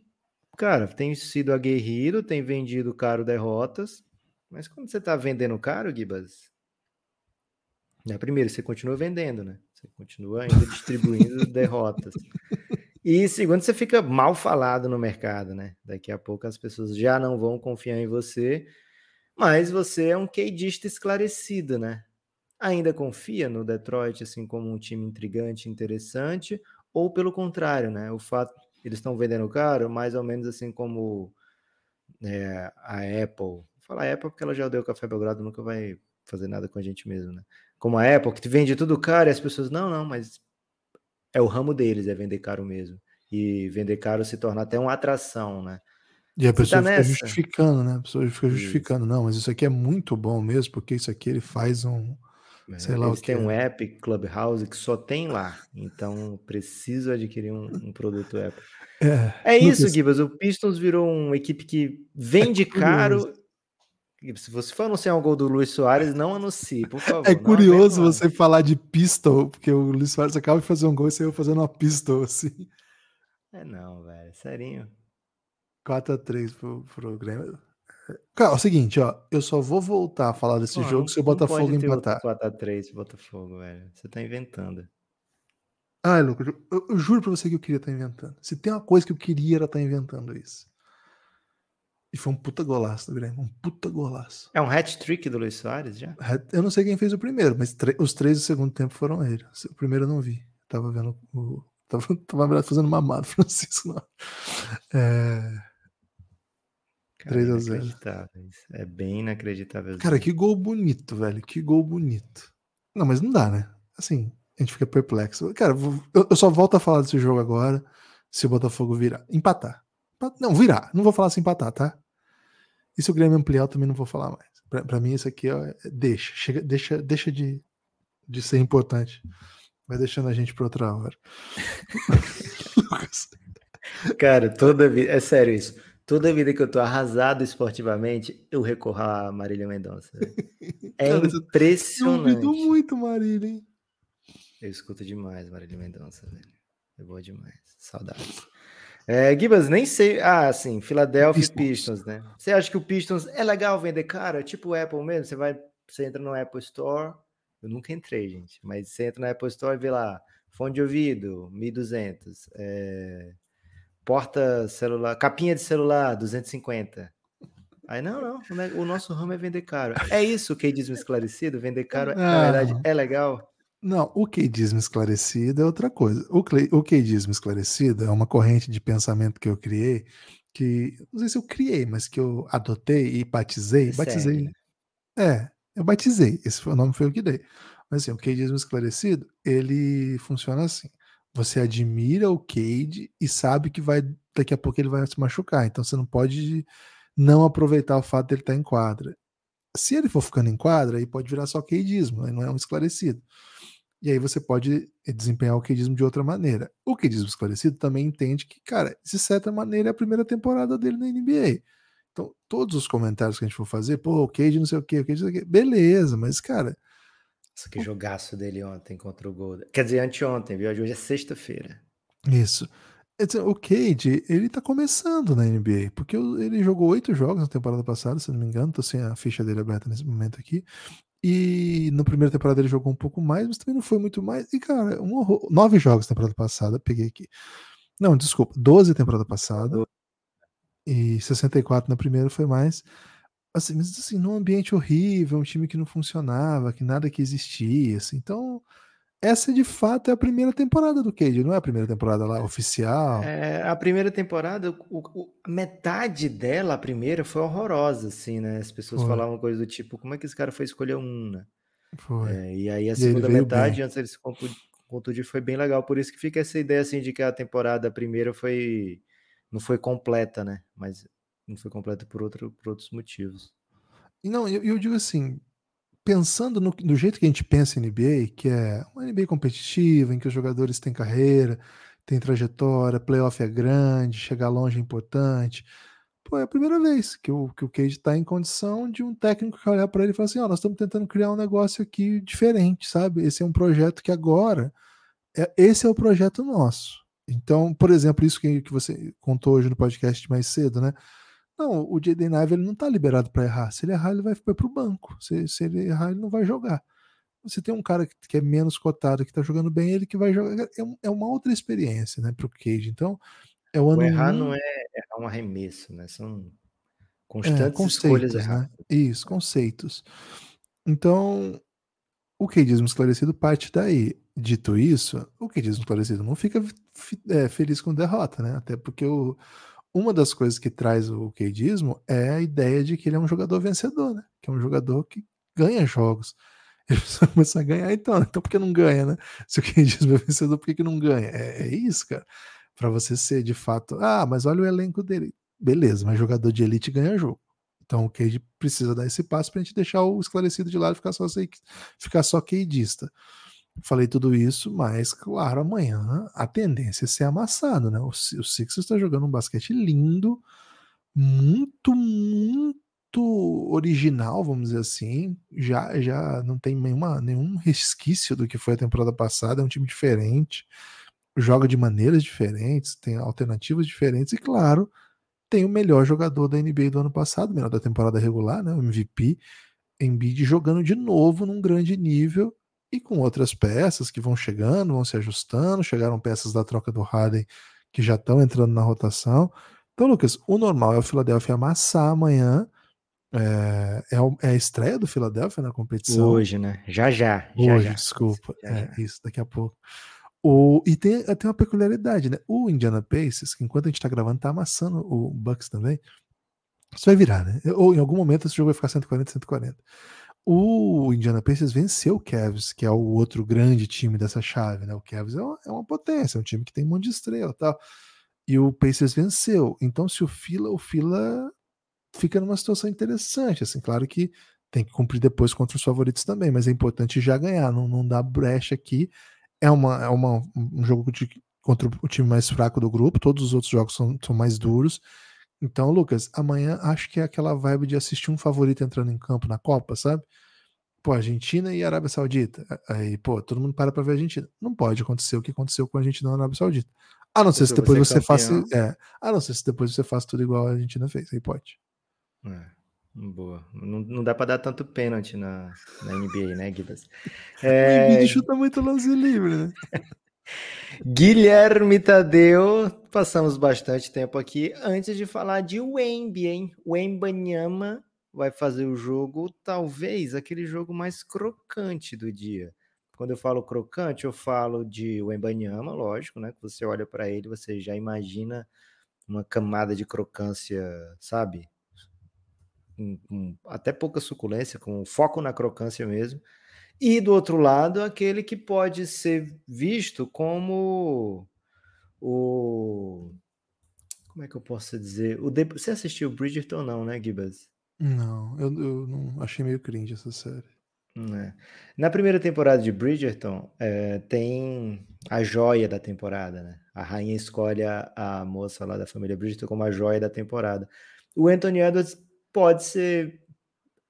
cara, tem sido aguerrido, tem vendido caro derrotas. Mas quando você tá vendendo caro, Gibas, né? Primeiro, você continua vendendo, né? Você continua ainda distribuindo derrotas. E segundo, você fica mal falado no mercado, né? Daqui a pouco as pessoas já não vão confiar em você, mas você é um queidista esclarecido, né? Ainda confia no Detroit assim como um time intrigante, interessante, ou pelo contrário, né? O fato eles estão vendendo caro, mais ou menos assim como é, a Apple. Vou falar Apple porque ela já deu café Belgrado, nunca vai fazer nada com a gente mesmo, né? como a Apple, que vende tudo caro e as pessoas, não, não, mas é o ramo deles, é vender caro mesmo. E vender caro se torna até uma atração, né? E a Você pessoa tá fica nessa? justificando, né? A pessoa fica justificando, isso. não, mas isso aqui é muito bom mesmo, porque isso aqui ele faz um. É, sei lá Eles têm um app Clubhouse que só tem lá. Então preciso adquirir um, um produto Apple. É, é isso, Gibas. O Pistons virou uma equipe que vende é caro se você for anunciar um gol do Luiz Soares, não anuncie, por favor. É curioso você falar de pistol, porque o Luiz Soares acaba de fazer um gol e você vai fazendo uma pistol, assim. É não, velho, serinho. 4x3 pro, pro Grêmio. Cara, é o seguinte, ó, eu só vou voltar a falar desse jogo se o Botafogo empatar. 4x3 Botafogo, velho. Você tá inventando. Ai, Lucas, eu, eu, juro pra você que eu queria estar tá inventando. Se tem uma coisa que eu queria era estar tá inventando isso. E foi um puta golaço do Grêmio, um puta golaço. É um hat-trick do Luiz Soares já? Eu não sei quem fez o primeiro, mas os três do segundo tempo foram ele. O primeiro eu não vi. Tava vendo o. Tava, tava fazendo mamado, Francisco. Não. É... 3 a 0 É bem inacreditável. Cara, que gol bonito, velho. Que gol bonito. Não, mas não dá, né? Assim, a gente fica perplexo. Cara, eu, só volto a falar desse jogo agora se o Botafogo virar. Empatar. Não, virar. Não vou falar se empatar, tá? E se o Grêmio ampliar, eu também não vou falar mais. Pra, pra mim, isso aqui ó, é, deixa. Chega, deixa deixa de, de ser importante. Vai deixando a gente pra outra hora. Cara, toda vida. É sério isso. Toda vida que eu tô arrasado esportivamente, eu recorro a Marília Mendonça. É Cara, impressionante. Eu muito Marília, hein? Eu escuto demais Marília Mendonça, velho. É boa demais. Saudades. É, Gibas, nem sei. Ah, sim, Philadelphia Pistons. Pistons, né? Você acha que o Pistons é legal vender cara? Tipo o Apple mesmo? Você vai, você entra no Apple Store. Eu nunca entrei, gente, mas você entra no Apple Store e vê lá, fone de ouvido, 1200. É, porta celular, capinha de celular, 250. Aí, não, não, o nosso ramo é vender caro. É isso que diz esclarecido? Vender caro, na verdade, é legal? Não, o queidismo esclarecido é outra coisa. O, o queidismo esclarecido é uma corrente de pensamento que eu criei, que não sei se eu criei, mas que eu adotei e batizei. Você batizei. Segue. É, eu batizei. Esse foi, o nome foi o que dei. Mas assim, o queidismo esclarecido, ele funciona assim. Você admira o Cade e sabe que vai daqui a pouco ele vai se machucar. Então você não pode não aproveitar o fato dele estar em quadra. Se ele for ficando em quadra, aí pode virar só queidismo, aí não é um esclarecido. E aí você pode desempenhar o queidismo de outra maneira. O queidismo esclarecido também entende que, cara, de certa maneira é a primeira temporada dele na NBA. Então, todos os comentários que a gente for fazer, pô, o Cade não sei o quê, o Cade não sei o quê, beleza, mas, cara, nossa, que jogaço dele ontem contra o Golden. Quer dizer, anteontem, viu? Hoje é sexta-feira. Isso. O Cade, ele tá começando na NBA, porque ele jogou oito jogos na temporada passada, se não me engano, tô sem a ficha dele aberta nesse momento aqui. E na primeira temporada ele jogou um pouco mais, mas também não foi muito mais. E, cara, um horror. nove jogos na temporada passada, peguei aqui. Não, desculpa, 12 temporada passada. E 64 na primeira foi mais. Assim, mas assim, num ambiente horrível, um time que não funcionava, que nada que existia, assim. Então, essa de fato é a primeira temporada do Cade, não é a primeira temporada lá oficial. É, a primeira temporada, o, o, metade dela, a primeira, foi horrorosa, assim, né? As pessoas foi. falavam coisa do tipo, como é que esse cara foi escolher um, né? Foi. É, e aí a e segunda metade, bem. antes ele se contundir, foi bem legal. Por isso que fica essa ideia, assim, de que a temporada a primeira foi não foi completa, né? Mas não foi completa por, outro, por outros motivos. Não, eu, eu digo assim, pensando no, no, jeito que a gente pensa em NBA, que é uma NBA competitiva, em que os jogadores têm carreira, têm trajetória, playoff é grande, chegar longe é importante. Pô, é a primeira vez que o, que o Cade está em condição de um técnico que olhar para ele e falar assim: ó, oh, nós estamos tentando criar um negócio aqui diferente, sabe? Esse é um projeto que agora, é, esse é o projeto nosso. Então, por exemplo, isso que, que você contou hoje no podcast mais cedo, né? Não, o Jaden Ive ele não está liberado para errar. Se ele errar, ele vai para o banco. Se, se, ele errar, ele não vai jogar. Você tem um cara que, que é menos cotado, que está jogando bem, ele que vai jogar. É, é uma outra experiência, né, para o Cage. Então, é o ano. O errar um... não é errar um arremesso, né? São é, constantes é, escolhas né? erradas. Né? Isso, conceitos. Então, o queidismo esclarecido parte daí. Dito isso, o queidismo esclarecido não fica é, feliz com derrota, né? Até porque o, uma das coisas que traz o queidismo é a ideia de que ele é um jogador vencedor, né? Que é um jogador que ganha jogos. Ele precisa começar a ganhar, então. Então por que não ganha, né? Se o queidismo é vencedor, por que, que não ganha? É, é isso, cara. Para você ser de fato, ah, mas olha o elenco dele. Beleza, mas jogador de elite ganha jogo. Então o Cade precisa dar esse passo para a gente deixar o esclarecido de lado e ficar só, ficar só queidista. Falei tudo isso, mas claro, amanhã a tendência é ser amassado, né? O, o Sixers está jogando um basquete lindo, muito, muito original, vamos dizer assim. Já, já não tem nenhuma, nenhum resquício do que foi a temporada passada. É um time diferente, joga de maneiras diferentes, tem alternativas diferentes e, claro, tem o melhor jogador da NBA do ano passado, melhor da temporada regular, né? O MVP, Embiid jogando de novo num grande nível e com outras peças que vão chegando, vão se ajustando. Chegaram peças da troca do Harden que já estão entrando na rotação. Então, Lucas, o normal é o Philadelphia amassar amanhã. É, é, é a estreia do Philadelphia na competição. Hoje, né? Já já. Hoje, já, já. desculpa. Já, é já. isso, daqui a pouco. O, e tem, tem uma peculiaridade, né? O Indiana Pacers, que enquanto a gente tá gravando, tá amassando o Bucks também. Isso vai virar, né? Ou em algum momento esse jogo vai ficar 140, 140. O Indiana Pacers venceu o Cavs, que é o outro grande time dessa chave, né? O Cavs é uma, é uma potência, é um time que tem um monte de estrela tal. E o Pacers venceu. Então, se o Fila, o Fila fica numa situação interessante. Assim, claro que tem que cumprir depois contra os favoritos também, mas é importante já ganhar, não, não dá brecha aqui. É, uma, é uma, um jogo de, contra o time mais fraco do grupo, todos os outros jogos são, são mais duros. Então, Lucas, amanhã acho que é aquela vibe de assistir um favorito entrando em campo na Copa, sabe? Pô, Argentina e Arábia Saudita. Aí, pô, todo mundo para pra ver a Argentina. Não pode acontecer o que aconteceu com a Argentina na Arábia Saudita. A não ser se depois você, faça. É, a não ser se depois você faça tudo igual a Argentina fez. Aí pode. É, boa. Não, não dá pra dar tanto pênalti na, na NBA, né, Guilherme? É... O chuta muito lance livre, né? Guilherme Tadeu, passamos bastante tempo aqui antes de falar de Wemby, hein? Wembanyama vai fazer o jogo, talvez aquele jogo mais crocante do dia. Quando eu falo crocante, eu falo de Wembanyama, lógico, né? Que você olha para ele, você já imagina uma camada de crocância, sabe? Um, um, até pouca suculência, com foco na crocância mesmo. E do outro lado, aquele que pode ser visto como o. Como é que eu posso dizer? O de... Você assistiu Bridgerton, não, né, Gibas? Não, eu, eu não achei meio cringe essa série. É. Na primeira temporada de Bridgerton, é, tem a joia da temporada, né? A rainha escolhe a, a moça lá da família Bridgerton como a joia da temporada. O Anthony Edwards pode ser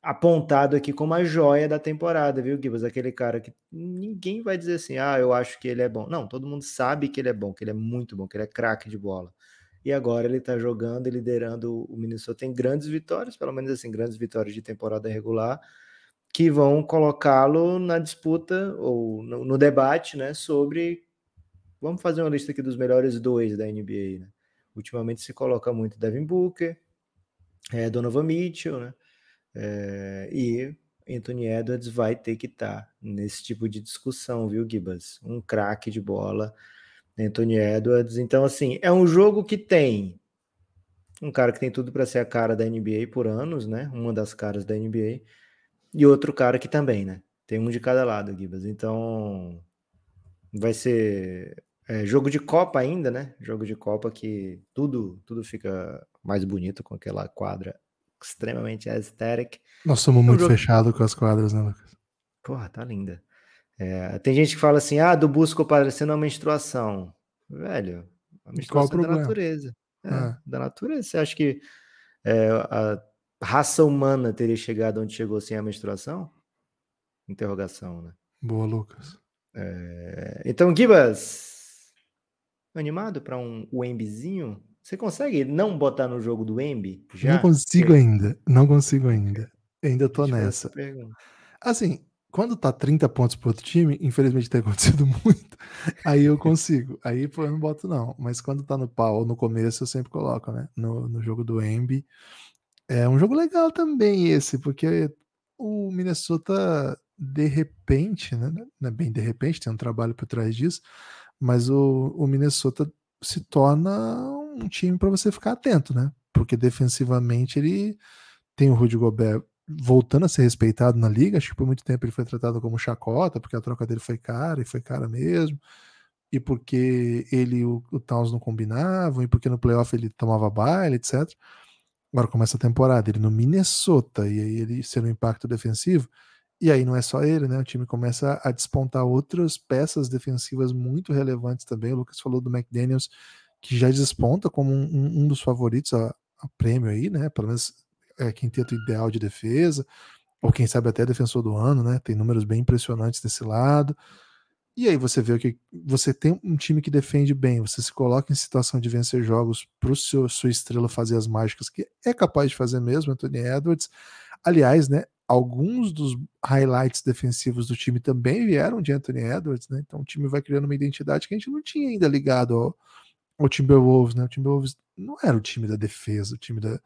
apontado aqui como a joia da temporada, viu, Gibbs? Aquele cara que ninguém vai dizer assim, ah, eu acho que ele é bom. Não, todo mundo sabe que ele é bom, que ele é muito bom, que ele é craque de bola. E agora ele tá jogando e liderando o Minnesota em grandes vitórias, pelo menos assim, grandes vitórias de temporada regular, que vão colocá-lo na disputa ou no, no, debate, né, sobre vamos fazer uma lista aqui dos melhores dois da NBA, né? Ultimamente se coloca muito Devin Booker, é, Donovan Mitchell, né? É, e Anthony Edwards vai ter que estar tá nesse tipo de discussão, viu, Gibas? Um craque de bola, Anthony Edwards. Então, assim, é um jogo que tem um cara que tem tudo para ser a cara da NBA por anos, né? Uma das caras da NBA. E outro cara que também, né? Tem um de cada lado, Gibas. Então, vai ser é, jogo de Copa ainda, né? Jogo de Copa que tudo, tudo fica mais bonito com aquela quadra extremamente aesthetic. Nós somos muito jogo... fechados com as quadras, né, Lucas? Porra, tá linda. É, tem gente que fala assim, ah, do busco parecendo uma menstruação. Velho, a menstruação é da natureza. É, é. Da natureza. Você acha que é, a raça humana teria chegado onde chegou sem a menstruação? Interrogação, né? Boa, Lucas. É, então, Gibas, animado para um Wembyzinho? Você consegue não botar no jogo do Embi? Já? Não consigo é. ainda. Não consigo ainda. Ainda tô nessa. Assim, quando tá 30 pontos pro outro time, infelizmente tem acontecido muito, aí eu consigo. Aí pô, eu não boto não. Mas quando tá no pau no começo, eu sempre coloco, né? No, no jogo do Embi. É um jogo legal também esse, porque o Minnesota, de repente, né? Não é bem de repente, tem um trabalho por trás disso, mas o, o Minnesota se torna um time para você ficar atento, né? Porque defensivamente ele tem o Rudy Gobert voltando a ser respeitado na liga. Acho que por muito tempo ele foi tratado como chacota, porque a troca dele foi cara e foi cara mesmo. E porque ele e o, o Towns não combinavam, e porque no playoff ele tomava baile, etc. Agora começa a temporada, ele no Minnesota, e aí ele sendo um impacto defensivo. E aí não é só ele, né? O time começa a despontar outras peças defensivas muito relevantes também. O Lucas falou do McDaniels, que já desponta como um, um dos favoritos a, a, prêmio aí, né? Pelo menos é quinteto ideal de defesa, ou quem sabe até defensor do ano, né? Tem números bem impressionantes desse lado. E aí você vê que você tem um time que defende bem, você se coloca em situação de vencer jogos para sua estrela fazer as mágicas, que é capaz de fazer mesmo, Anthony Edwards. Aliás, né? alguns dos highlights defensivos do time também vieram de Anthony Edwards, né? Então o time vai criando uma identidade que a gente não tinha ainda ligado ao, ao Timberwolves, né? O Timberwolves não era o time da defesa, o time da,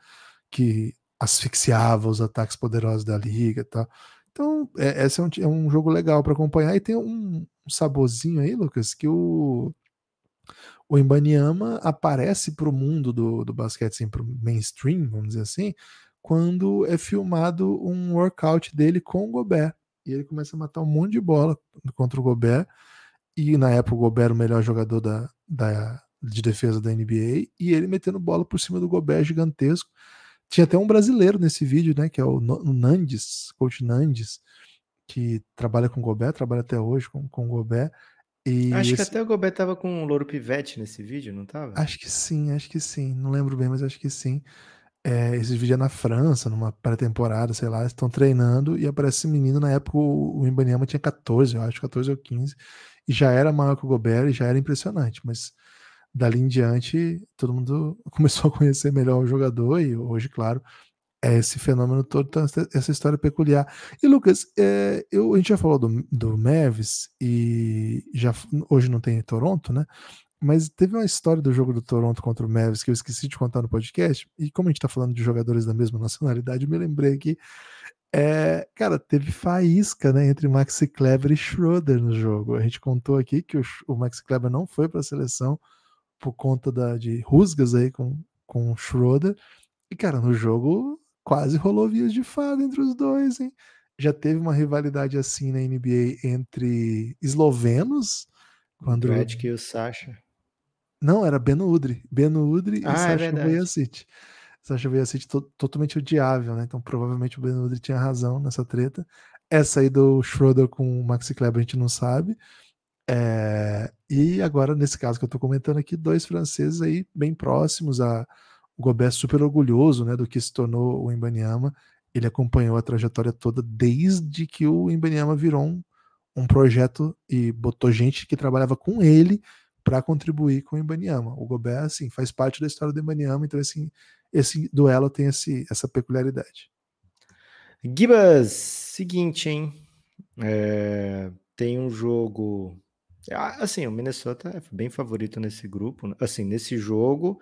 que asfixiava os ataques poderosos da liga tal. Então, é, esse é um, é um jogo legal para acompanhar. E tem um, um saborzinho aí, Lucas, que o, o Imbaniama aparece para o mundo do, do basquete, assim, para o mainstream, vamos dizer assim, quando é filmado um workout dele com o Gobert. E ele começa a matar um monte de bola contra o Gobert. E na época o Gobert era o melhor jogador da, da, de defesa da NBA. E ele metendo bola por cima do Gobert gigantesco. Tinha até um brasileiro nesse vídeo, né? Que é o, Nandes, coach Nandes, que trabalha com o Gobert, trabalha até hoje com, com o Gobert. E acho esse... que até o Gobert tava com o Louro Pivete nesse vídeo, não tava? Acho que sim, acho que sim. Não lembro bem, mas acho que sim. É, esse vídeo é na França, numa pré-temporada, sei lá, estão treinando e aparece esse menino. Na época o, o tinha 14, eu acho, 14 ou 15, e já era maior que o Gobert e já era impressionante. Mas dali em diante, todo mundo começou a conhecer melhor o jogador e hoje, claro, é esse fenômeno todo, então, essa história peculiar. E Lucas, é, eu, a gente já falou do, do Mavis e já hoje não tem Toronto, né? Mas teve uma história do jogo do Toronto contra o Mavis que eu esqueci de contar no podcast. E como a gente tá falando de jogadores da mesma nacionalidade, eu me lembrei aqui. É, cara, teve faísca né, entre Maxi Kleber e Schroeder no jogo. A gente contou aqui que o, o Maxi Kleber não foi para a seleção por conta da, de rusgas aí com, com o Schroeder. E, cara, no jogo quase rolou vias de fada entre os dois, hein? Já teve uma rivalidade assim na NBA entre eslovenos. Quando... O e o Sasha. Não, era Beno Udri. Beno Udri ah, e Sasha é Vujacic. Sasha Vujacic to totalmente odiável, né? Então provavelmente o Beno Udri tinha razão nessa treta. Essa aí do Schroeder com o Maxi Kleber a gente não sabe. É... E agora, nesse caso que eu tô comentando aqui, dois franceses aí bem próximos. A... O Gobert super orgulhoso né, do que se tornou o Imbaniama. Ele acompanhou a trajetória toda desde que o Imbaniama virou um, um projeto e botou gente que trabalhava com ele para contribuir com o Ibaniama. O Gobert, assim, faz parte da história do Ibaniama, então assim, esse duelo tem esse, essa peculiaridade. Gibas, seguinte, hein? É, tem um jogo. Assim, o Minnesota é bem favorito nesse grupo, né? assim, nesse jogo.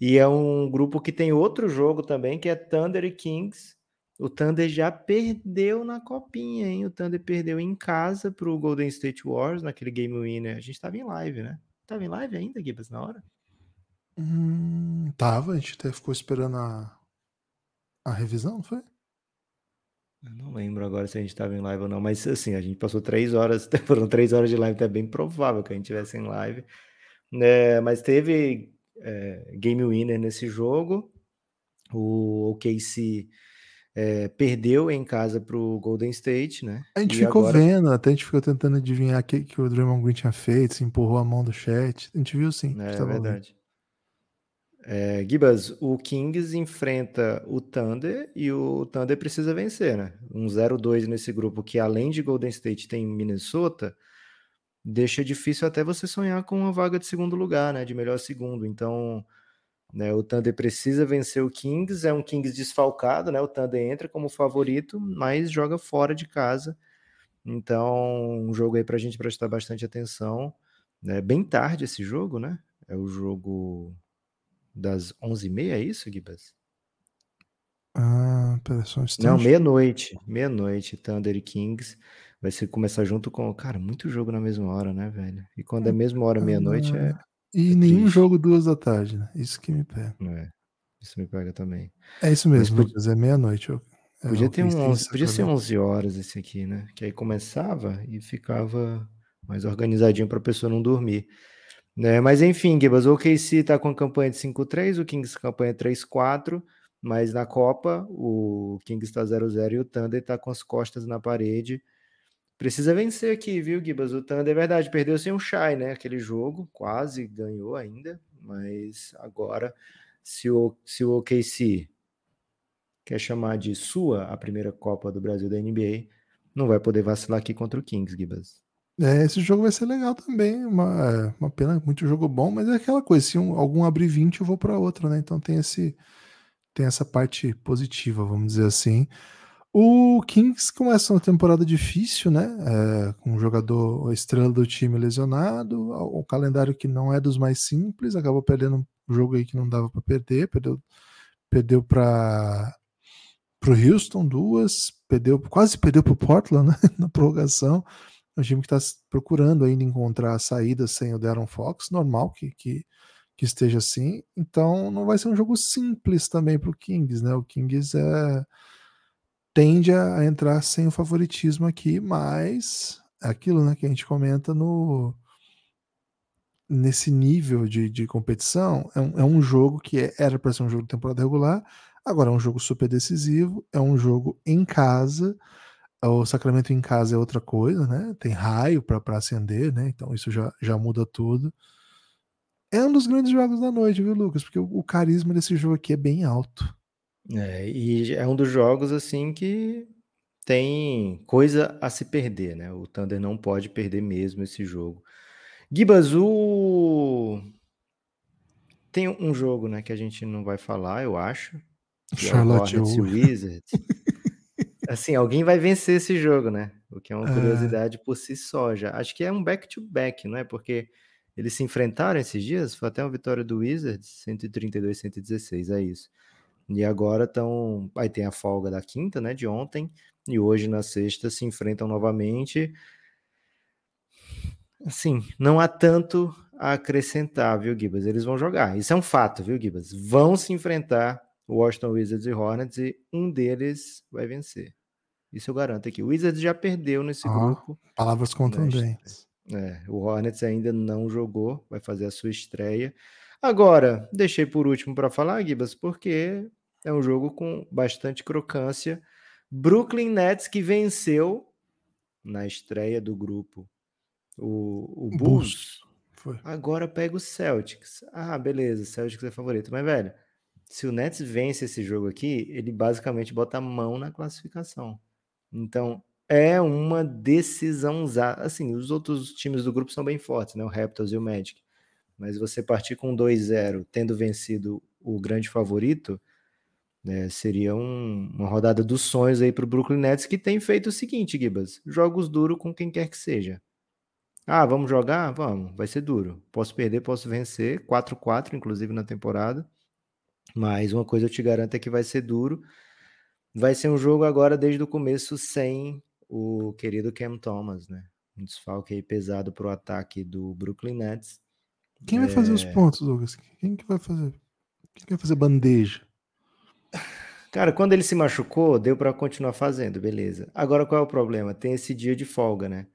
E é um grupo que tem outro jogo também, que é Thunder e Kings. O Thunder já perdeu na copinha, hein? O Thunder perdeu em casa para o Golden State Wars, naquele game winner. A gente estava em live, né? Tava em live ainda, Gibas, na hora? Hum, tava, a gente até ficou esperando a, a revisão, não foi? Eu não lembro agora se a gente estava em live ou não, mas assim, a gente passou três horas, foram três horas de live, então é bem provável que a gente tivesse em live. É, mas teve é, game winner nesse jogo. O OKC é, perdeu em casa para o Golden State, né? A gente e ficou agora... vendo, até a gente ficou tentando adivinhar o que, que o Draymond Green tinha feito, se empurrou a mão do chat. A gente viu sim. É verdade. É, Gibas, o Kings enfrenta o Thunder e o Thunder precisa vencer, né? Um 0-2 nesse grupo que, além de Golden State, tem Minnesota, deixa difícil até você sonhar com uma vaga de segundo lugar, né? De melhor segundo. Então, né, o Thunder precisa vencer o Kings, é um Kings desfalcado, né? O Thunder entra como favorito, mas joga fora de casa. Então, um jogo aí para a gente prestar bastante atenção. É bem tarde esse jogo, né? É o jogo das 11h30, é isso, Gibas? Ah, pera só um Não, meia-noite. Meia-noite, Thunder e Kings. Vai ser começar junto com. Cara, muito jogo na mesma hora, né, velho? E quando é mesma hora, meia-noite, é ah, e é nenhum triste. jogo duas da tarde, né? Isso que me pega. É, isso me pega também. É isso mesmo, Mas, Lucas, é meia-noite. É podia, ter um 11, podia ser 11 horas esse aqui, né? Que aí começava e ficava mais organizadinho para a pessoa não dormir. Né? Mas enfim, Gibas, o OKC tá com a campanha de 5-3, o Kings campanha 3-4, mas na Copa o Kings está 0-0 e o Thunder está com as costas na parede. Precisa vencer aqui, viu, Gibas? O Thunder, é verdade, perdeu sem um Shy, né? Aquele jogo, quase ganhou ainda, mas agora, se o, se o OKC quer chamar de sua a primeira Copa do Brasil da NBA, não vai poder vacilar aqui contra o Kings, Gibas. É, esse jogo vai ser legal também. Uma, uma pena, muito jogo bom, mas é aquela coisa: se um, algum abrir 20, eu vou para outro, né? Então tem esse tem essa parte positiva, vamos dizer assim. O Kings começa uma temporada difícil, né? É, com um jogador, a estrela do time lesionado, o calendário que não é dos mais simples, acabou perdendo um jogo aí que não dava para perder, perdeu, perdeu para o Houston duas, perdeu, quase perdeu para o Portland né? na prorrogação. Um time que está procurando ainda encontrar saídas sem o Darren Fox, normal que, que, que esteja assim. Então não vai ser um jogo simples também para o Kings, né? O Kings é tende a entrar sem o favoritismo aqui, mas é aquilo né, que a gente comenta no nesse nível de, de competição, é um, é um jogo que é, era para ser um jogo de temporada regular, agora é um jogo super decisivo, é um jogo em casa, o Sacramento em casa é outra coisa, né? Tem raio para acender, né? Então isso já, já muda tudo. É um dos grandes jogos da noite, viu, Lucas? Porque o, o carisma desse jogo aqui é bem alto. É, e é um dos jogos assim que tem coisa a se perder, né? O Thunder não pode perder mesmo esse jogo. Gibazu tem um jogo, né, que a gente não vai falar, eu acho. Que Charlotte é Wizards. assim, alguém vai vencer esse jogo, né? O que é uma é... curiosidade por si só já. Acho que é um back-to-back, -back, não é? Porque eles se enfrentaram esses dias, foi até uma vitória do Wizards, 132-116, é isso. E agora estão. Aí tem a folga da quinta, né? De ontem. E hoje, na sexta, se enfrentam novamente. Assim, não há tanto a acrescentar, viu, Gibas? Eles vão jogar. Isso é um fato, viu, Gibas? Vão se enfrentar Washington Wizards e Hornets e um deles vai vencer. Isso eu garanto aqui. O Wizards já perdeu nesse grupo. Palavras contundentes. É, o Hornets ainda não jogou, vai fazer a sua estreia. Agora, deixei por último para falar, Gibas, porque é um jogo com bastante crocância. Brooklyn Nets que venceu na estreia do grupo o, o Bulls. Bulls. Agora pega o Celtics. Ah, beleza, Celtics é favorito. Mas, velho, se o Nets vence esse jogo aqui, ele basicamente bota a mão na classificação. Então, é uma decisão. Assim, os outros times do grupo são bem fortes, né? O Raptors e o Magic. Mas você partir com 2-0, tendo vencido o grande favorito, né, seria um, uma rodada dos sonhos aí para o Brooklyn Nets, que tem feito o seguinte, Gibas: jogos duros com quem quer que seja. Ah, vamos jogar? Vamos, vai ser duro. Posso perder, posso vencer. 4-4, inclusive, na temporada. Mas uma coisa eu te garanto é que vai ser duro. Vai ser um jogo agora, desde o começo, sem o querido Cam Thomas, né? Um desfalque aí pesado para o ataque do Brooklyn Nets. Quem vai fazer os é. pontos, Lucas? Quem que vai fazer? Quem vai fazer bandeja? Cara, quando ele se machucou, deu para continuar fazendo, beleza. Agora qual é o problema? Tem esse dia de folga, né?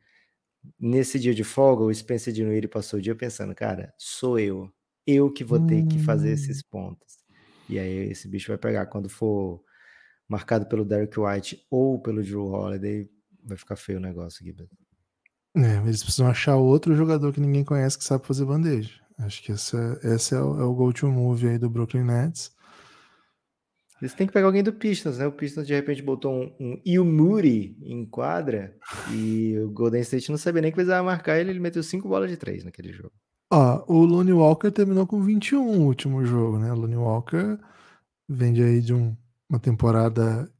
Nesse dia de folga, o Spencer Dinwiddie passou o dia pensando, cara, sou eu, eu que vou ter que fazer esses hum. pontos. E aí esse bicho vai pegar quando for marcado pelo Derek White ou pelo Drew Holiday, vai ficar feio o negócio aqui. É, eles precisam achar outro jogador que ninguém conhece que sabe fazer bandeja. Acho que esse é, é o, é o go-to move aí do Brooklyn Nets. Eles têm que pegar alguém do Pistons, né? O Pistons de repente botou um, um Ilmuri em quadra e o Golden State não sabia nem que precisava marcar ele, ele meteu cinco bolas de três naquele jogo. Ó, o Looney Walker terminou com 21 no último jogo, né? O Looney Walker vende aí de um, uma temporada.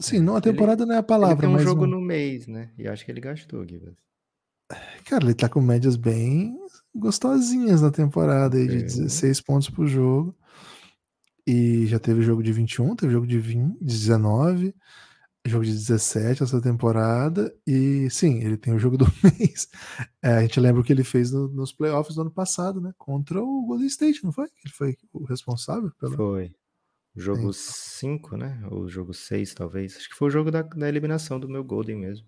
Sim, não, a temporada ele, não é a palavra, ele tem um mas. jogo um... no mês, né? E acho que ele gastou. Cara, ele tá com médias bem gostosinhas na temporada aí, de é. 16 pontos por jogo. E já teve jogo de 21, teve jogo de 20, 19, jogo de 17 essa temporada. E sim, ele tem o jogo do mês. É, a gente lembra o que ele fez no, nos playoffs do ano passado, né? Contra o Golden State, não foi? Ele foi o responsável pelo. Foi. Jogo 5, né? Ou jogo 6, talvez. Acho que foi o jogo da, da eliminação do meu Golden mesmo.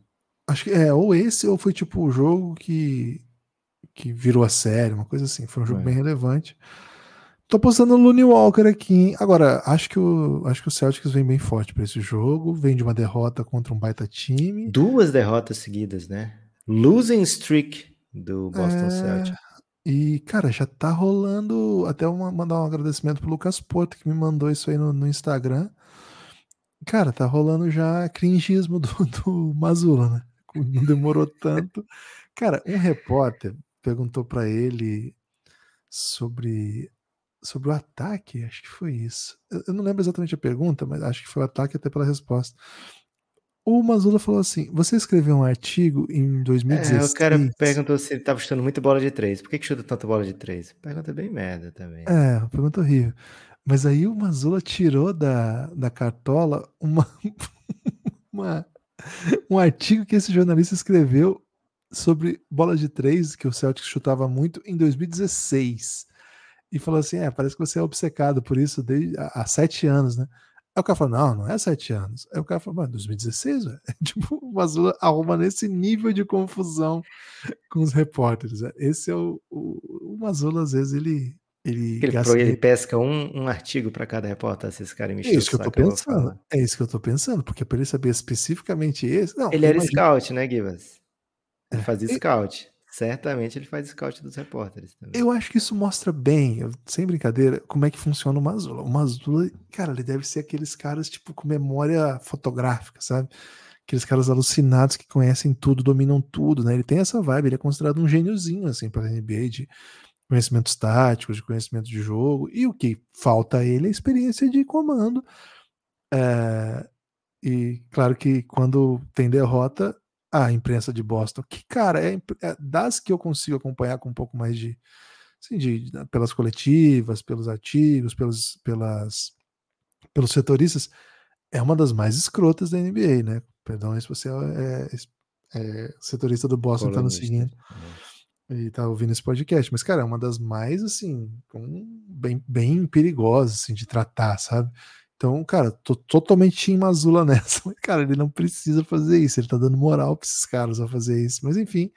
Acho que é, ou esse, ou foi tipo o jogo que, que virou a série, uma coisa assim. Foi um jogo é. bem relevante. Tô postando o Looney Walker aqui. Agora, acho que o, acho que o Celtics vem bem forte para esse jogo. Vem de uma derrota contra um baita time. Duas derrotas seguidas, né? Losing streak do Boston é... Celtics. E, cara, já tá rolando. Até mandar um agradecimento pro Lucas Porto, que me mandou isso aí no, no Instagram. Cara, tá rolando já cringismo do, do Mazula, né? Não demorou tanto. Cara, um repórter perguntou para ele sobre sobre o ataque, acho que foi isso. Eu, eu não lembro exatamente a pergunta, mas acho que foi o ataque até pela resposta. O Mazula falou assim: você escreveu um artigo em 2016. É, o cara perguntou se ele tava chutando muita bola de três. Por que, que chuta tanta bola de três? Pergunta bem merda também. É, pergunta horrível. Mas aí o Mazula tirou da, da cartola uma, uma, um artigo que esse jornalista escreveu sobre bola de três, que o Celtic chutava muito, em 2016. E falou assim: é, parece que você é obcecado por isso desde, há, há sete anos, né? Aí o cara falou, não, não é sete anos. Aí o cara falou, mano, 2016, velho. tipo, o Mazula arruma nesse nível de confusão com os repórteres. Esse é o, o, o Mazula, às vezes, ele. Ele, ele, gasta... ele pesca um, um artigo para cada repórter, se esse cara me É isso que eu tô pensando. É isso que eu tô pensando, porque para ele saber especificamente esse. Não, ele era imagino... scout, né, Givas? Ele é. fazia scout. Certamente ele faz scout dos repórteres também. Eu acho que isso mostra bem, sem brincadeira, como é que funciona o Mazula. O Mazula, cara, ele deve ser aqueles caras, tipo, com memória fotográfica, sabe? Aqueles caras alucinados que conhecem tudo, dominam tudo, né? Ele tem essa vibe, ele é considerado um gêniozinho, assim, para a NBA, de conhecimentos táticos, de conhecimento de jogo. E o que falta a ele é a experiência de comando. É... E claro que quando tem derrota, a imprensa de Boston, que, cara, é, é, das que eu consigo acompanhar com um pouco mais de, assim, de pelas coletivas, pelos artigos, pelos, pelas, pelos setoristas, é uma das mais escrotas da NBA, né? Perdão se você é, é, é setorista do Boston tá nos seguindo é. e tá ouvindo esse podcast, mas, cara, é uma das mais, assim, bem, bem perigosas, assim, de tratar, sabe? Então, cara, tô totalmente em Mazula nessa. Cara, ele não precisa fazer isso. Ele tá dando moral pra esses caras a fazer isso. Mas, enfim.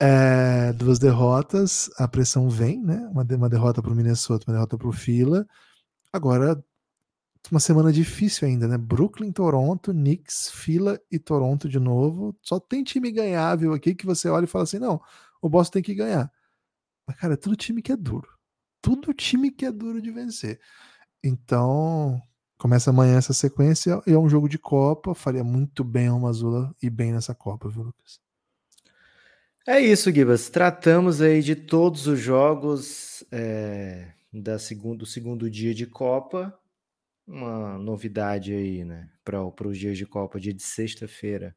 É, duas derrotas, a pressão vem, né? Uma, uma derrota pro Minnesota, uma derrota pro Fila. Agora, uma semana difícil ainda, né? Brooklyn, Toronto, Knicks, Fila e Toronto de novo. Só tem time ganhável aqui que você olha e fala assim: não, o Boston tem que ganhar. Mas, cara, é tudo time que é duro. Tudo time que é duro de vencer. Então, Começa amanhã essa sequência e é um jogo de Copa. Faria muito bem ao Mazula e bem nessa Copa, viu, Lucas? É isso, Gibas. Tratamos aí de todos os jogos é, da segundo, do segundo dia de Copa. Uma novidade aí, né? Para os dias de Copa, dia de sexta-feira.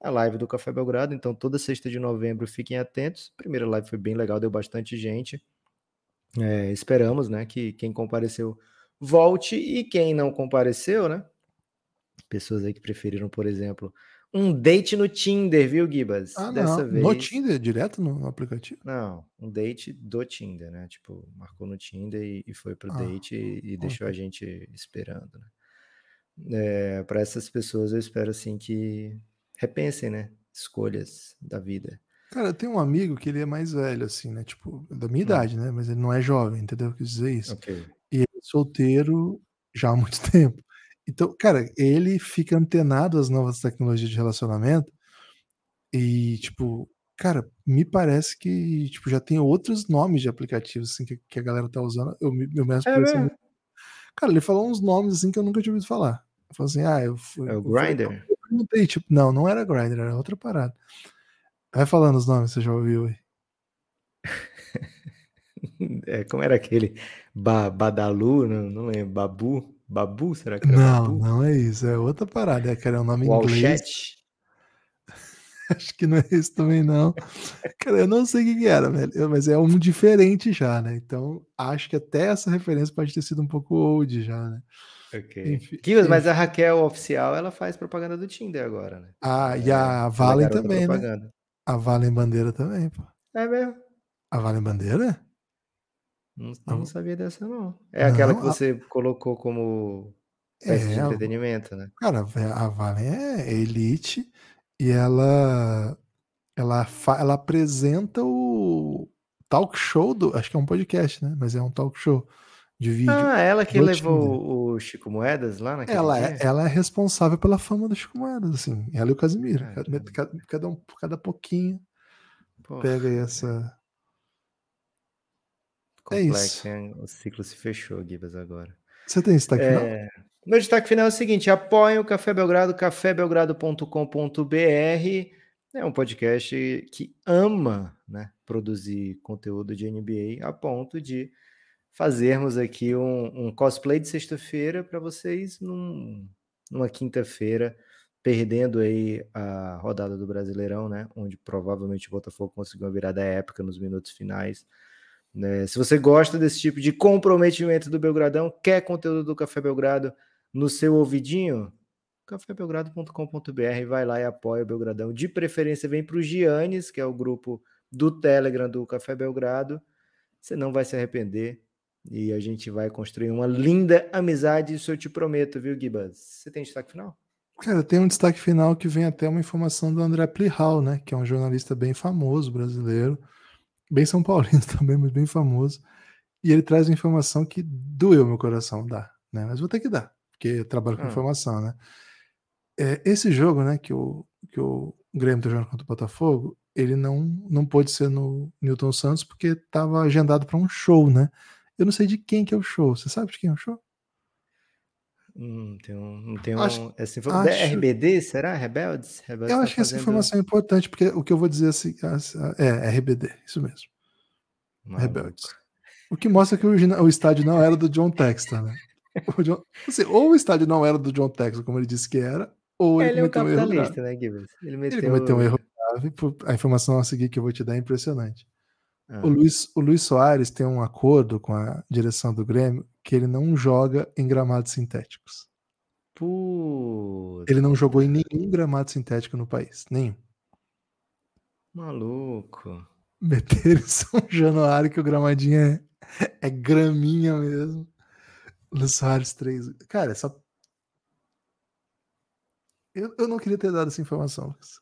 A live do Café Belgrado. Então, toda sexta de novembro, fiquem atentos. A primeira live foi bem legal, deu bastante gente. É, esperamos, né? Que quem compareceu volte e quem não compareceu, né? Pessoas aí que preferiram, por exemplo, um date no Tinder, viu, Gibas? Ah, Dessa não. vez. No Tinder, direto no aplicativo? Não, um date do Tinder, né? Tipo, marcou no Tinder e, e foi pro ah, date e, e deixou a gente esperando, né? É, para essas pessoas eu espero assim que repensem, né? Escolhas da vida. Cara, eu tenho um amigo que ele é mais velho, assim, né? Tipo, da minha hum. idade, né? Mas ele não é jovem, entendeu? Eu quis dizer isso. Ok solteiro já há muito tempo. Então, cara, ele fica antenado às novas tecnologias de relacionamento e, tipo, cara, me parece que tipo, já tem outros nomes de aplicativos assim, que, que a galera tá usando. Eu, eu mesmo é assim, Cara, ele falou uns nomes assim que eu nunca tinha ouvido falar. Ele falou assim, ah, eu fui. É o Grindr? Eu perguntei, tipo, não, não era Grindr, era outra parada. Vai falando os nomes, você já ouviu aí. É, como era aquele? Ba, Badalu, não, não lembro. Babu? Babu? Será que era Não, Babu? não é isso. É outra parada. É que era um nome em inglês. Acho que não é isso também, não. Cara, eu não sei o que, era, velho. Mas é um diferente já, né? Então, acho que até essa referência pode ter sido um pouco old já, né? Ok. Enfim, Kios, mas a Raquel oficial, ela faz propaganda do Tinder agora, né? Ah, e a é, Valen também, né? A Valen Bandeira também, pô. É mesmo? A Valen Bandeira? Não, não sabia dessa, não. É aquela que você colocou como peça de é, entretenimento, né? cara, a Valen é elite e ela ela, ela apresenta o talk show do. Acho que é um podcast, né? Mas é um talk show de vídeo. Ah, ela que levou Tinder. o Chico Moedas lá naquele ela é, ela é responsável pela fama do Chico Moedas, assim. Ela e o Casimiro. Cada, cada, cada, um, cada pouquinho pega aí essa é isso. O ciclo se fechou, Gibas, agora. Você tem destaque é... final? Meu destaque final é o seguinte: apoiem o Café Belgrado, cafébelgrado.com.br. É um podcast que ama né, produzir conteúdo de NBA a ponto de fazermos aqui um, um cosplay de sexta-feira para vocês num, numa quinta-feira, perdendo aí a rodada do Brasileirão, né? Onde provavelmente o Botafogo conseguiu uma virada épica nos minutos finais. Né? Se você gosta desse tipo de comprometimento do Belgradão, quer conteúdo do Café Belgrado no seu ouvidinho, cafébelgrado.com.br, vai lá e apoia o Belgradão. De preferência, vem para o Giannis, que é o grupo do Telegram do Café Belgrado. Você não vai se arrepender. E a gente vai construir uma linda amizade, isso eu te prometo, viu, Gibas? Você tem destaque final? Cara, tem um destaque final que vem até uma informação do André Plihal, né? Que é um jornalista bem famoso brasileiro, bem São Paulino também, mas bem famoso. E ele traz uma informação que doeu meu coração dar, né? Mas vou ter que dar, porque eu trabalho com ah. informação, né? É, esse jogo, né, que o, que o Grêmio tá jogando contra o Botafogo, ele não, não pôde ser no Newton Santos porque estava agendado para um show, né? Eu não sei de quem que é o show. Você sabe de quem é o show? Hum, tem um, não tem acho, essa informação. Acho, RBD, será? Rebeldes? Rebeldes eu tá acho que essa informação é importante, porque o que eu vou dizer assim, é, é RBD, isso mesmo. Maluco. Rebeldes. O que mostra que o, o, estádio não era do John Textor, né? O John, assim, ou o estádio não era do John Textor, como ele disse que era, ou ele, ele é um, um erro. Né, Ele, meteu... ele cometeu um erro grave. A informação a seguir que eu vou te dar é impressionante. O, Luiz, o Luiz Soares tem um acordo com a direção do Grêmio que ele não joga em gramados sintéticos. Puta. Ele não jogou em nenhum gramado sintético no país. Nenhum. Maluco. Meter em São Januário que o gramadinho é, é graminha mesmo. Luiz Soares 3. Cara, essa. Eu, eu não queria ter dado essa informação, Lucas.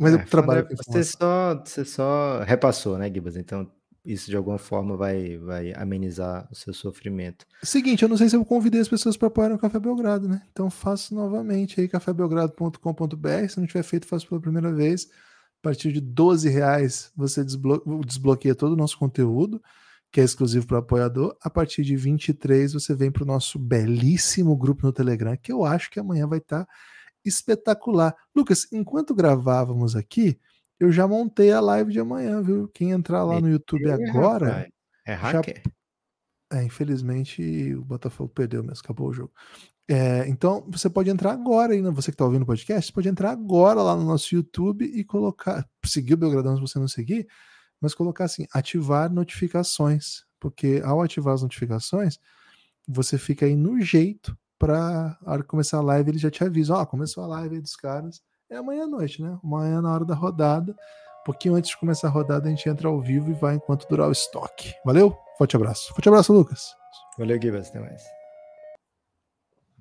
Mas é, eu trabalho com você só, você só repassou, né, Gibas? Então, isso de alguma forma vai, vai amenizar o seu sofrimento. Seguinte, eu não sei se eu convidei as pessoas para apoiar o Café Belgrado, né? Então faço novamente aí, cafébelgrado.com.br. Se não tiver feito, faço pela primeira vez. A partir de 12 reais você desblo desbloqueia todo o nosso conteúdo, que é exclusivo para o apoiador. A partir de 23 você vem para o nosso belíssimo grupo no Telegram, que eu acho que amanhã vai estar. Tá espetacular. Lucas, enquanto gravávamos aqui, eu já montei a live de amanhã, viu? Quem entrar lá no YouTube é, agora. É hacker? Já... É, infelizmente o Botafogo perdeu mesmo, acabou o jogo. É, então você pode entrar agora aí, você que está ouvindo o podcast, pode entrar agora lá no nosso YouTube e colocar, seguir o Belgradão se você não seguir, mas colocar assim, ativar notificações, porque ao ativar as notificações, você fica aí no jeito para a hora que começar a live ele já te avisa, ó, oh, começou a live aí dos caras, é amanhã à noite, né? Amanhã na hora da rodada, um pouquinho antes de começar a rodada a gente entra ao vivo e vai enquanto durar o estoque. Valeu? Forte abraço. Forte abraço, Lucas. Valeu, Gibas, até mais.